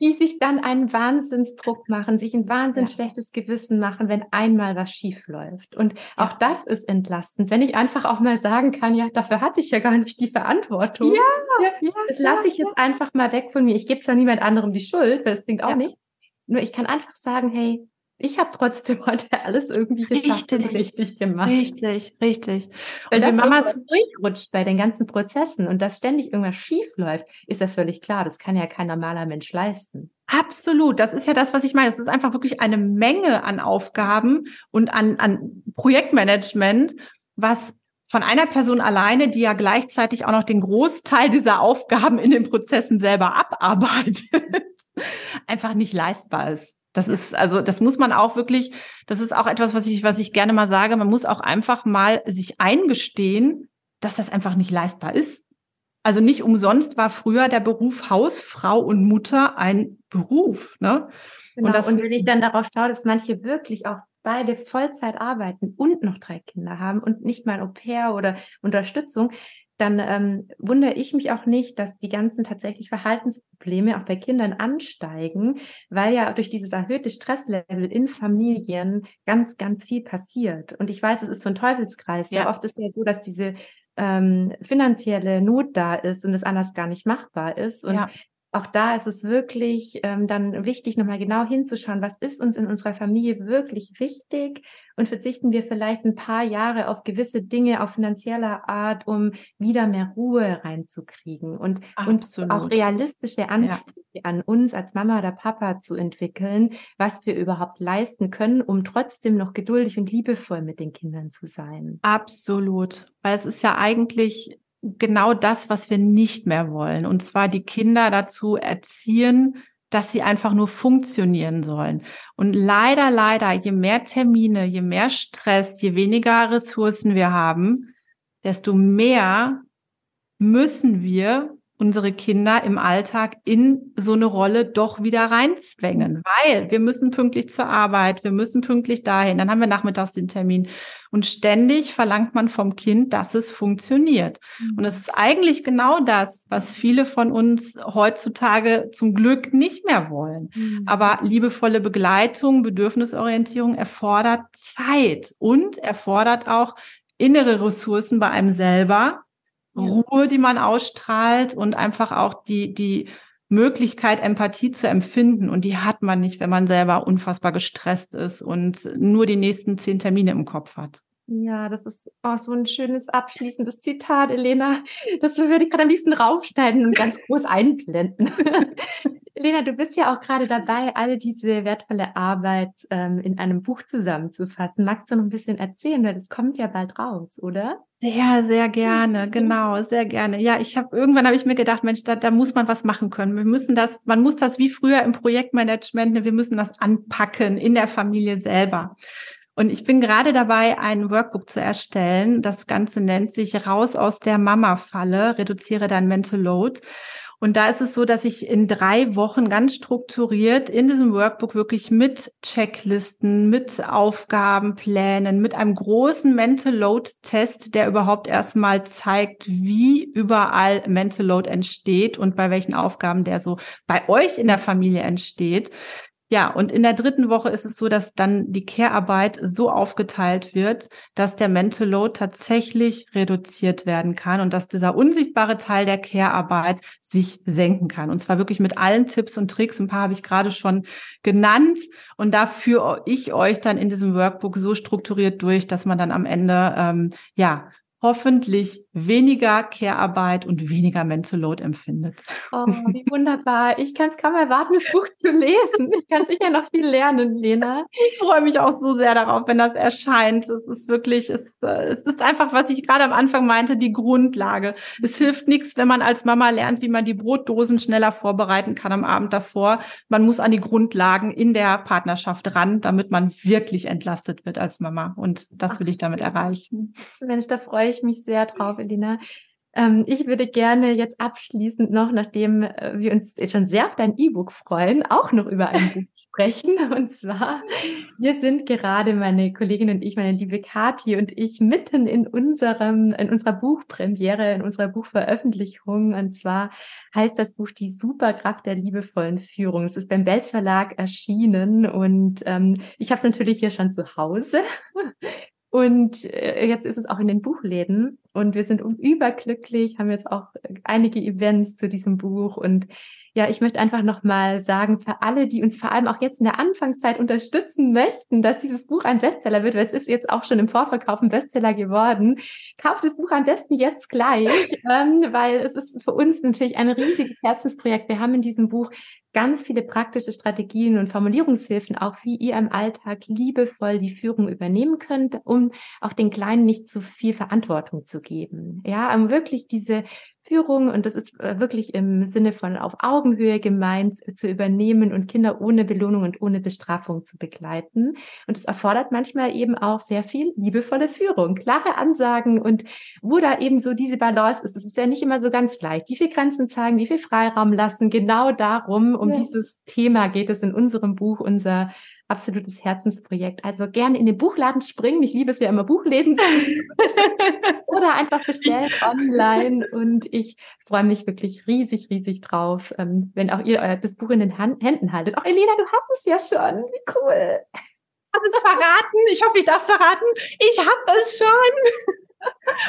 die sich dann einen Wahnsinnsdruck machen, sich ein wahnsinns ja. schlechtes Gewissen machen, wenn einmal was schief läuft. Und auch das ist entlastend, wenn ich einfach auch mal sagen kann, ja, dafür hatte ich ja gar nicht die Verantwortung. Ja, ja das lasse ich jetzt einfach mal weg von mir. Ich gebe es ja niemand anderem die Schuld, weil es bringt auch nichts. Nur ich kann einfach sagen, hey, ich habe trotzdem heute alles irgendwie geschafft richtig, und richtig gemacht. Richtig, richtig. Weil und das Mamas durchrutscht bei den ganzen Prozessen und dass ständig irgendwas schief läuft, ist ja völlig klar. Das kann ja kein normaler Mensch leisten. Absolut. Das ist ja das, was ich meine. Es ist einfach wirklich eine Menge an Aufgaben und an, an Projektmanagement, was von einer Person alleine, die ja gleichzeitig auch noch den Großteil dieser Aufgaben in den Prozessen selber abarbeitet, einfach nicht leistbar ist. Das ist, also, das muss man auch wirklich, das ist auch etwas, was ich, was ich gerne mal sage. Man muss auch einfach mal sich eingestehen, dass das einfach nicht leistbar ist. Also nicht umsonst war früher der Beruf Hausfrau und Mutter ein Beruf, ne? Genau. Und, das, und wenn ich dann darauf schaue, dass manche wirklich auch beide Vollzeit arbeiten und noch drei Kinder haben und nicht mal Au pair oder Unterstützung, dann ähm, wundere ich mich auch nicht, dass die ganzen tatsächlich Verhaltensprobleme auch bei Kindern ansteigen, weil ja durch dieses erhöhte Stresslevel in Familien ganz, ganz viel passiert. Und ich weiß, es ist so ein Teufelskreis. Ja. oft ist ja so, dass diese ähm, finanzielle Not da ist und es anders gar nicht machbar ist. Und ja auch da ist es wirklich ähm, dann wichtig, nochmal genau hinzuschauen, was ist uns in unserer Familie wirklich wichtig und verzichten wir vielleicht ein paar Jahre auf gewisse Dinge auf finanzieller Art, um wieder mehr Ruhe reinzukriegen und, und auch realistische Ansprüche ja. an uns als Mama oder Papa zu entwickeln, was wir überhaupt leisten können, um trotzdem noch geduldig und liebevoll mit den Kindern zu sein. Absolut, weil es ist ja eigentlich genau das, was wir nicht mehr wollen. Und zwar die Kinder dazu erziehen, dass sie einfach nur funktionieren sollen. Und leider, leider, je mehr Termine, je mehr Stress, je weniger Ressourcen wir haben, desto mehr müssen wir unsere Kinder im Alltag in so eine Rolle doch wieder reinzwängen, weil wir müssen pünktlich zur Arbeit, wir müssen pünktlich dahin, dann haben wir nachmittags den Termin und ständig verlangt man vom Kind, dass es funktioniert. Mhm. Und es ist eigentlich genau das, was viele von uns heutzutage zum Glück nicht mehr wollen. Mhm. Aber liebevolle Begleitung, Bedürfnisorientierung erfordert Zeit und erfordert auch innere Ressourcen bei einem selber, Ruhe, die man ausstrahlt und einfach auch die, die Möglichkeit, Empathie zu empfinden. Und die hat man nicht, wenn man selber unfassbar gestresst ist und nur die nächsten zehn Termine im Kopf hat. Ja, das ist auch so ein schönes abschließendes Zitat, Elena. Das würde ich gerade am liebsten raufschneiden und ganz groß einblenden. Elena, du bist ja auch gerade dabei, alle diese wertvolle Arbeit ähm, in einem Buch zusammenzufassen. Magst du noch ein bisschen erzählen, weil das kommt ja bald raus, oder? Sehr, sehr gerne, genau, sehr gerne. Ja, ich habe irgendwann habe ich mir gedacht, Mensch, da, da muss man was machen können. Wir müssen das, man muss das wie früher im Projektmanagement, wir müssen das anpacken in der Familie selber. Und ich bin gerade dabei, ein Workbook zu erstellen. Das Ganze nennt sich Raus aus der Mama-Falle, reduziere dein Mental Load. Und da ist es so, dass ich in drei Wochen ganz strukturiert in diesem Workbook wirklich mit Checklisten, mit Aufgabenplänen, mit einem großen Mental Load Test, der überhaupt erstmal zeigt, wie überall Mental Load entsteht und bei welchen Aufgaben der so bei euch in der Familie entsteht, ja, und in der dritten Woche ist es so, dass dann die Care-Arbeit so aufgeteilt wird, dass der Mental Load tatsächlich reduziert werden kann und dass dieser unsichtbare Teil der Care-Arbeit sich senken kann. Und zwar wirklich mit allen Tipps und Tricks. Ein paar habe ich gerade schon genannt. Und da führe ich euch dann in diesem Workbook so strukturiert durch, dass man dann am Ende ähm, ja hoffentlich weniger Care-Arbeit und weniger Mental Load empfindet. Oh, wie wunderbar. Ich kann es kaum erwarten, das Buch zu lesen. Ich kann sicher noch viel lernen, Lena. Ich freue mich auch so sehr darauf, wenn das erscheint. Es ist wirklich, es, es ist einfach, was ich gerade am Anfang meinte, die Grundlage. Es hilft nichts, wenn man als Mama lernt, wie man die Brotdosen schneller vorbereiten kann am Abend davor. Man muss an die Grundlagen in der Partnerschaft ran, damit man wirklich entlastet wird als Mama. Und das will ich damit erreichen. Mensch, da freue ich mich sehr drauf, Elina. Ähm, ich würde gerne jetzt abschließend noch, nachdem äh, wir uns schon sehr auf dein E-Book freuen, auch noch über ein Buch sprechen. Und zwar, wir sind gerade, meine Kollegin und ich, meine liebe Kathi und ich, mitten in unserem, in unserer Buchpremiere, in unserer Buchveröffentlichung. Und zwar heißt das Buch Die Superkraft der liebevollen Führung. Es ist beim Belz Verlag erschienen und ähm, ich habe es natürlich hier schon zu Hause. Und äh, jetzt ist es auch in den Buchläden. Und wir sind überglücklich, haben jetzt auch einige Events zu diesem Buch. Und ja, ich möchte einfach nochmal sagen, für alle, die uns vor allem auch jetzt in der Anfangszeit unterstützen möchten, dass dieses Buch ein Bestseller wird, weil es ist jetzt auch schon im Vorverkauf ein Bestseller geworden, kauft das Buch am besten jetzt gleich, ähm, weil es ist für uns natürlich ein riesiges Herzensprojekt. Wir haben in diesem Buch ganz viele praktische Strategien und Formulierungshilfen, auch wie ihr im Alltag liebevoll die Führung übernehmen könnt, um auch den Kleinen nicht zu viel Verantwortung zu geben. Ja, um wirklich diese Führung und das ist äh, wirklich im Sinne von auf Augenhöhe gemeint zu übernehmen und Kinder ohne Belohnung und ohne Bestrafung zu begleiten. Und es erfordert manchmal eben auch sehr viel liebevolle Führung, klare Ansagen und wo da eben so diese Balance ist. Es ist ja nicht immer so ganz leicht. Wie viel Grenzen zeigen, wie viel Freiraum lassen. Genau darum, um ja. dieses Thema geht es in unserem Buch, unser absolutes Herzensprojekt. Also gerne in den Buchladen springen. Ich liebe es ja immer, Buchläden oder einfach bestellen online. Und ich freue mich wirklich riesig, riesig drauf, ähm, wenn auch ihr euer das Buch in den Händen haltet. Auch Elena, du hast es ja schon. Wie cool. Hast es verraten? Ich hoffe, ich darf es verraten. Ich habe es schon.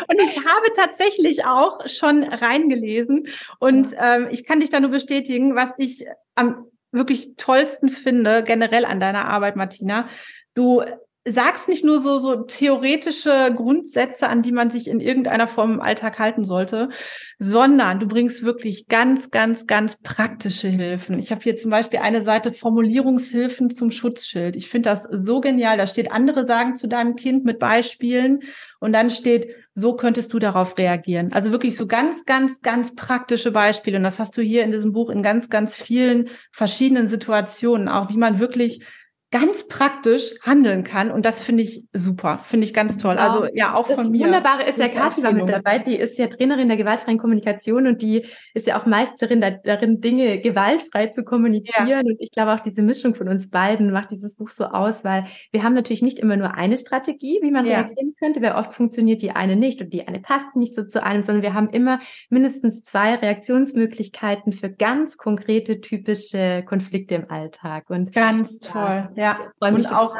Und ich habe tatsächlich auch schon reingelesen. Und ähm, ich kann dich da nur bestätigen, was ich am wirklich tollsten finde, generell an deiner Arbeit, Martina. Du sagst nicht nur so, so theoretische Grundsätze, an die man sich in irgendeiner Form im Alltag halten sollte, sondern du bringst wirklich ganz, ganz, ganz praktische Hilfen. Ich habe hier zum Beispiel eine Seite Formulierungshilfen zum Schutzschild. Ich finde das so genial. Da steht andere sagen zu deinem Kind mit Beispielen und dann steht, so könntest du darauf reagieren. Also wirklich so ganz, ganz, ganz praktische Beispiele. Und das hast du hier in diesem Buch in ganz, ganz vielen verschiedenen Situationen, auch wie man wirklich ganz praktisch handeln kann. Und das finde ich super, finde ich ganz toll. Also ja, auch das von mir. Das Wunderbare ist ja, Kathi war mit dabei. Die ist ja Trainerin der gewaltfreien Kommunikation und die ist ja auch Meisterin darin, Dinge gewaltfrei zu kommunizieren. Ja. Und ich glaube auch diese Mischung von uns beiden macht dieses Buch so aus, weil wir haben natürlich nicht immer nur eine Strategie, wie man ja. reagieren könnte, weil oft funktioniert die eine nicht und die eine passt nicht so zu einem, sondern wir haben immer mindestens zwei Reaktionsmöglichkeiten für ganz konkrete, typische Konflikte im Alltag. Und ganz toll. Ja. Ja, freue mich auch.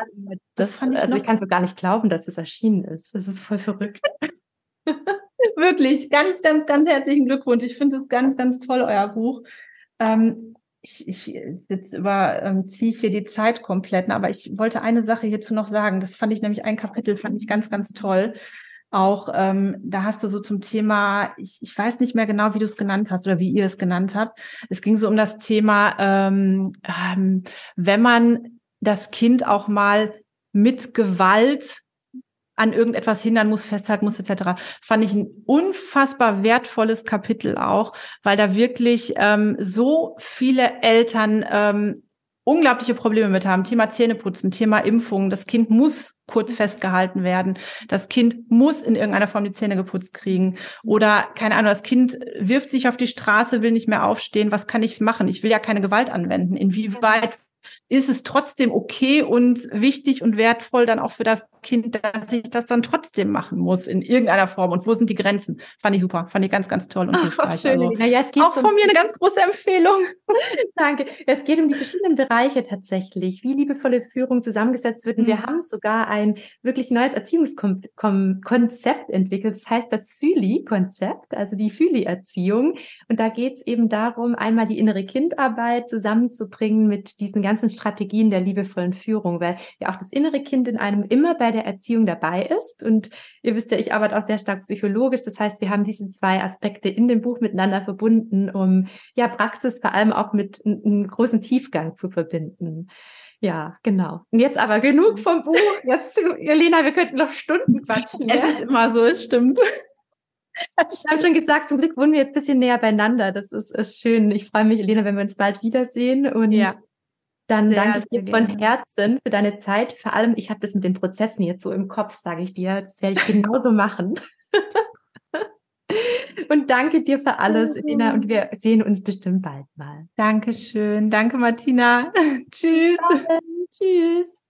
Das, das ich also ich kann so gar nicht glauben, dass es erschienen ist. Das ist voll verrückt. Wirklich, ganz, ganz, ganz herzlichen Glückwunsch. Ich finde es ganz, ganz toll, euer Buch. Ähm, ich, ich jetzt über ähm, ziehe ich hier die Zeit komplett, ne? aber ich wollte eine Sache hierzu noch sagen. Das fand ich nämlich ein Kapitel, fand ich ganz, ganz toll. Auch ähm, da hast du so zum Thema, ich, ich weiß nicht mehr genau, wie du es genannt hast oder wie ihr es genannt habt. Es ging so um das Thema, ähm, ähm, wenn man das Kind auch mal mit Gewalt an irgendetwas hindern muss, festhalten muss, etc. Fand ich ein unfassbar wertvolles Kapitel auch, weil da wirklich ähm, so viele Eltern ähm, unglaubliche Probleme mit haben. Thema Zähneputzen, Thema Impfungen. Das Kind muss kurz festgehalten werden. Das Kind muss in irgendeiner Form die Zähne geputzt kriegen. Oder, keine Ahnung, das Kind wirft sich auf die Straße, will nicht mehr aufstehen. Was kann ich machen? Ich will ja keine Gewalt anwenden. Inwieweit ist es trotzdem okay und wichtig und wertvoll dann auch für das Kind, dass ich das dann trotzdem machen muss in irgendeiner Form. Und wo sind die Grenzen? Fand ich super, fand ich ganz, ganz toll und Ach, hilfreich. Schön, also, ja, auch von mir eine ganz große Empfehlung. Danke. Es geht um die verschiedenen Bereiche tatsächlich, wie liebevolle Führung zusammengesetzt wird. Und mhm. wir haben sogar ein wirklich neues Erziehungskonzept entwickelt. Das heißt das Füli-Konzept, also die Füli-Erziehung. Und da geht es eben darum, einmal die innere Kindarbeit zusammenzubringen mit diesen ganzen Strategien der liebevollen Führung, weil ja auch das innere Kind in einem immer bei der Erziehung dabei ist. Und ihr wisst ja, ich arbeite auch sehr stark psychologisch. Das heißt, wir haben diese zwei Aspekte in dem Buch miteinander verbunden, um ja Praxis vor allem auch mit einem großen Tiefgang zu verbinden. Ja, genau. Und jetzt aber genug vom Buch. Jetzt, Jelena, wir könnten noch Stunden quatschen. Es ja? ist immer so, es stimmt. Ich habe schon gesagt, zum Glück wohnen wir jetzt ein bisschen näher beieinander. Das ist, ist schön. Ich freue mich, Elena, wenn wir uns bald wiedersehen. Und ja. Dann sehr, danke ich dir von Herzen für deine Zeit. Vor allem, ich habe das mit den Prozessen jetzt so im Kopf, sage ich dir. Das werde ich genauso machen. Und danke dir für alles, Elena. Und wir sehen uns bestimmt bald mal. Dankeschön. Danke, Martina. Tschüss. Tschüss.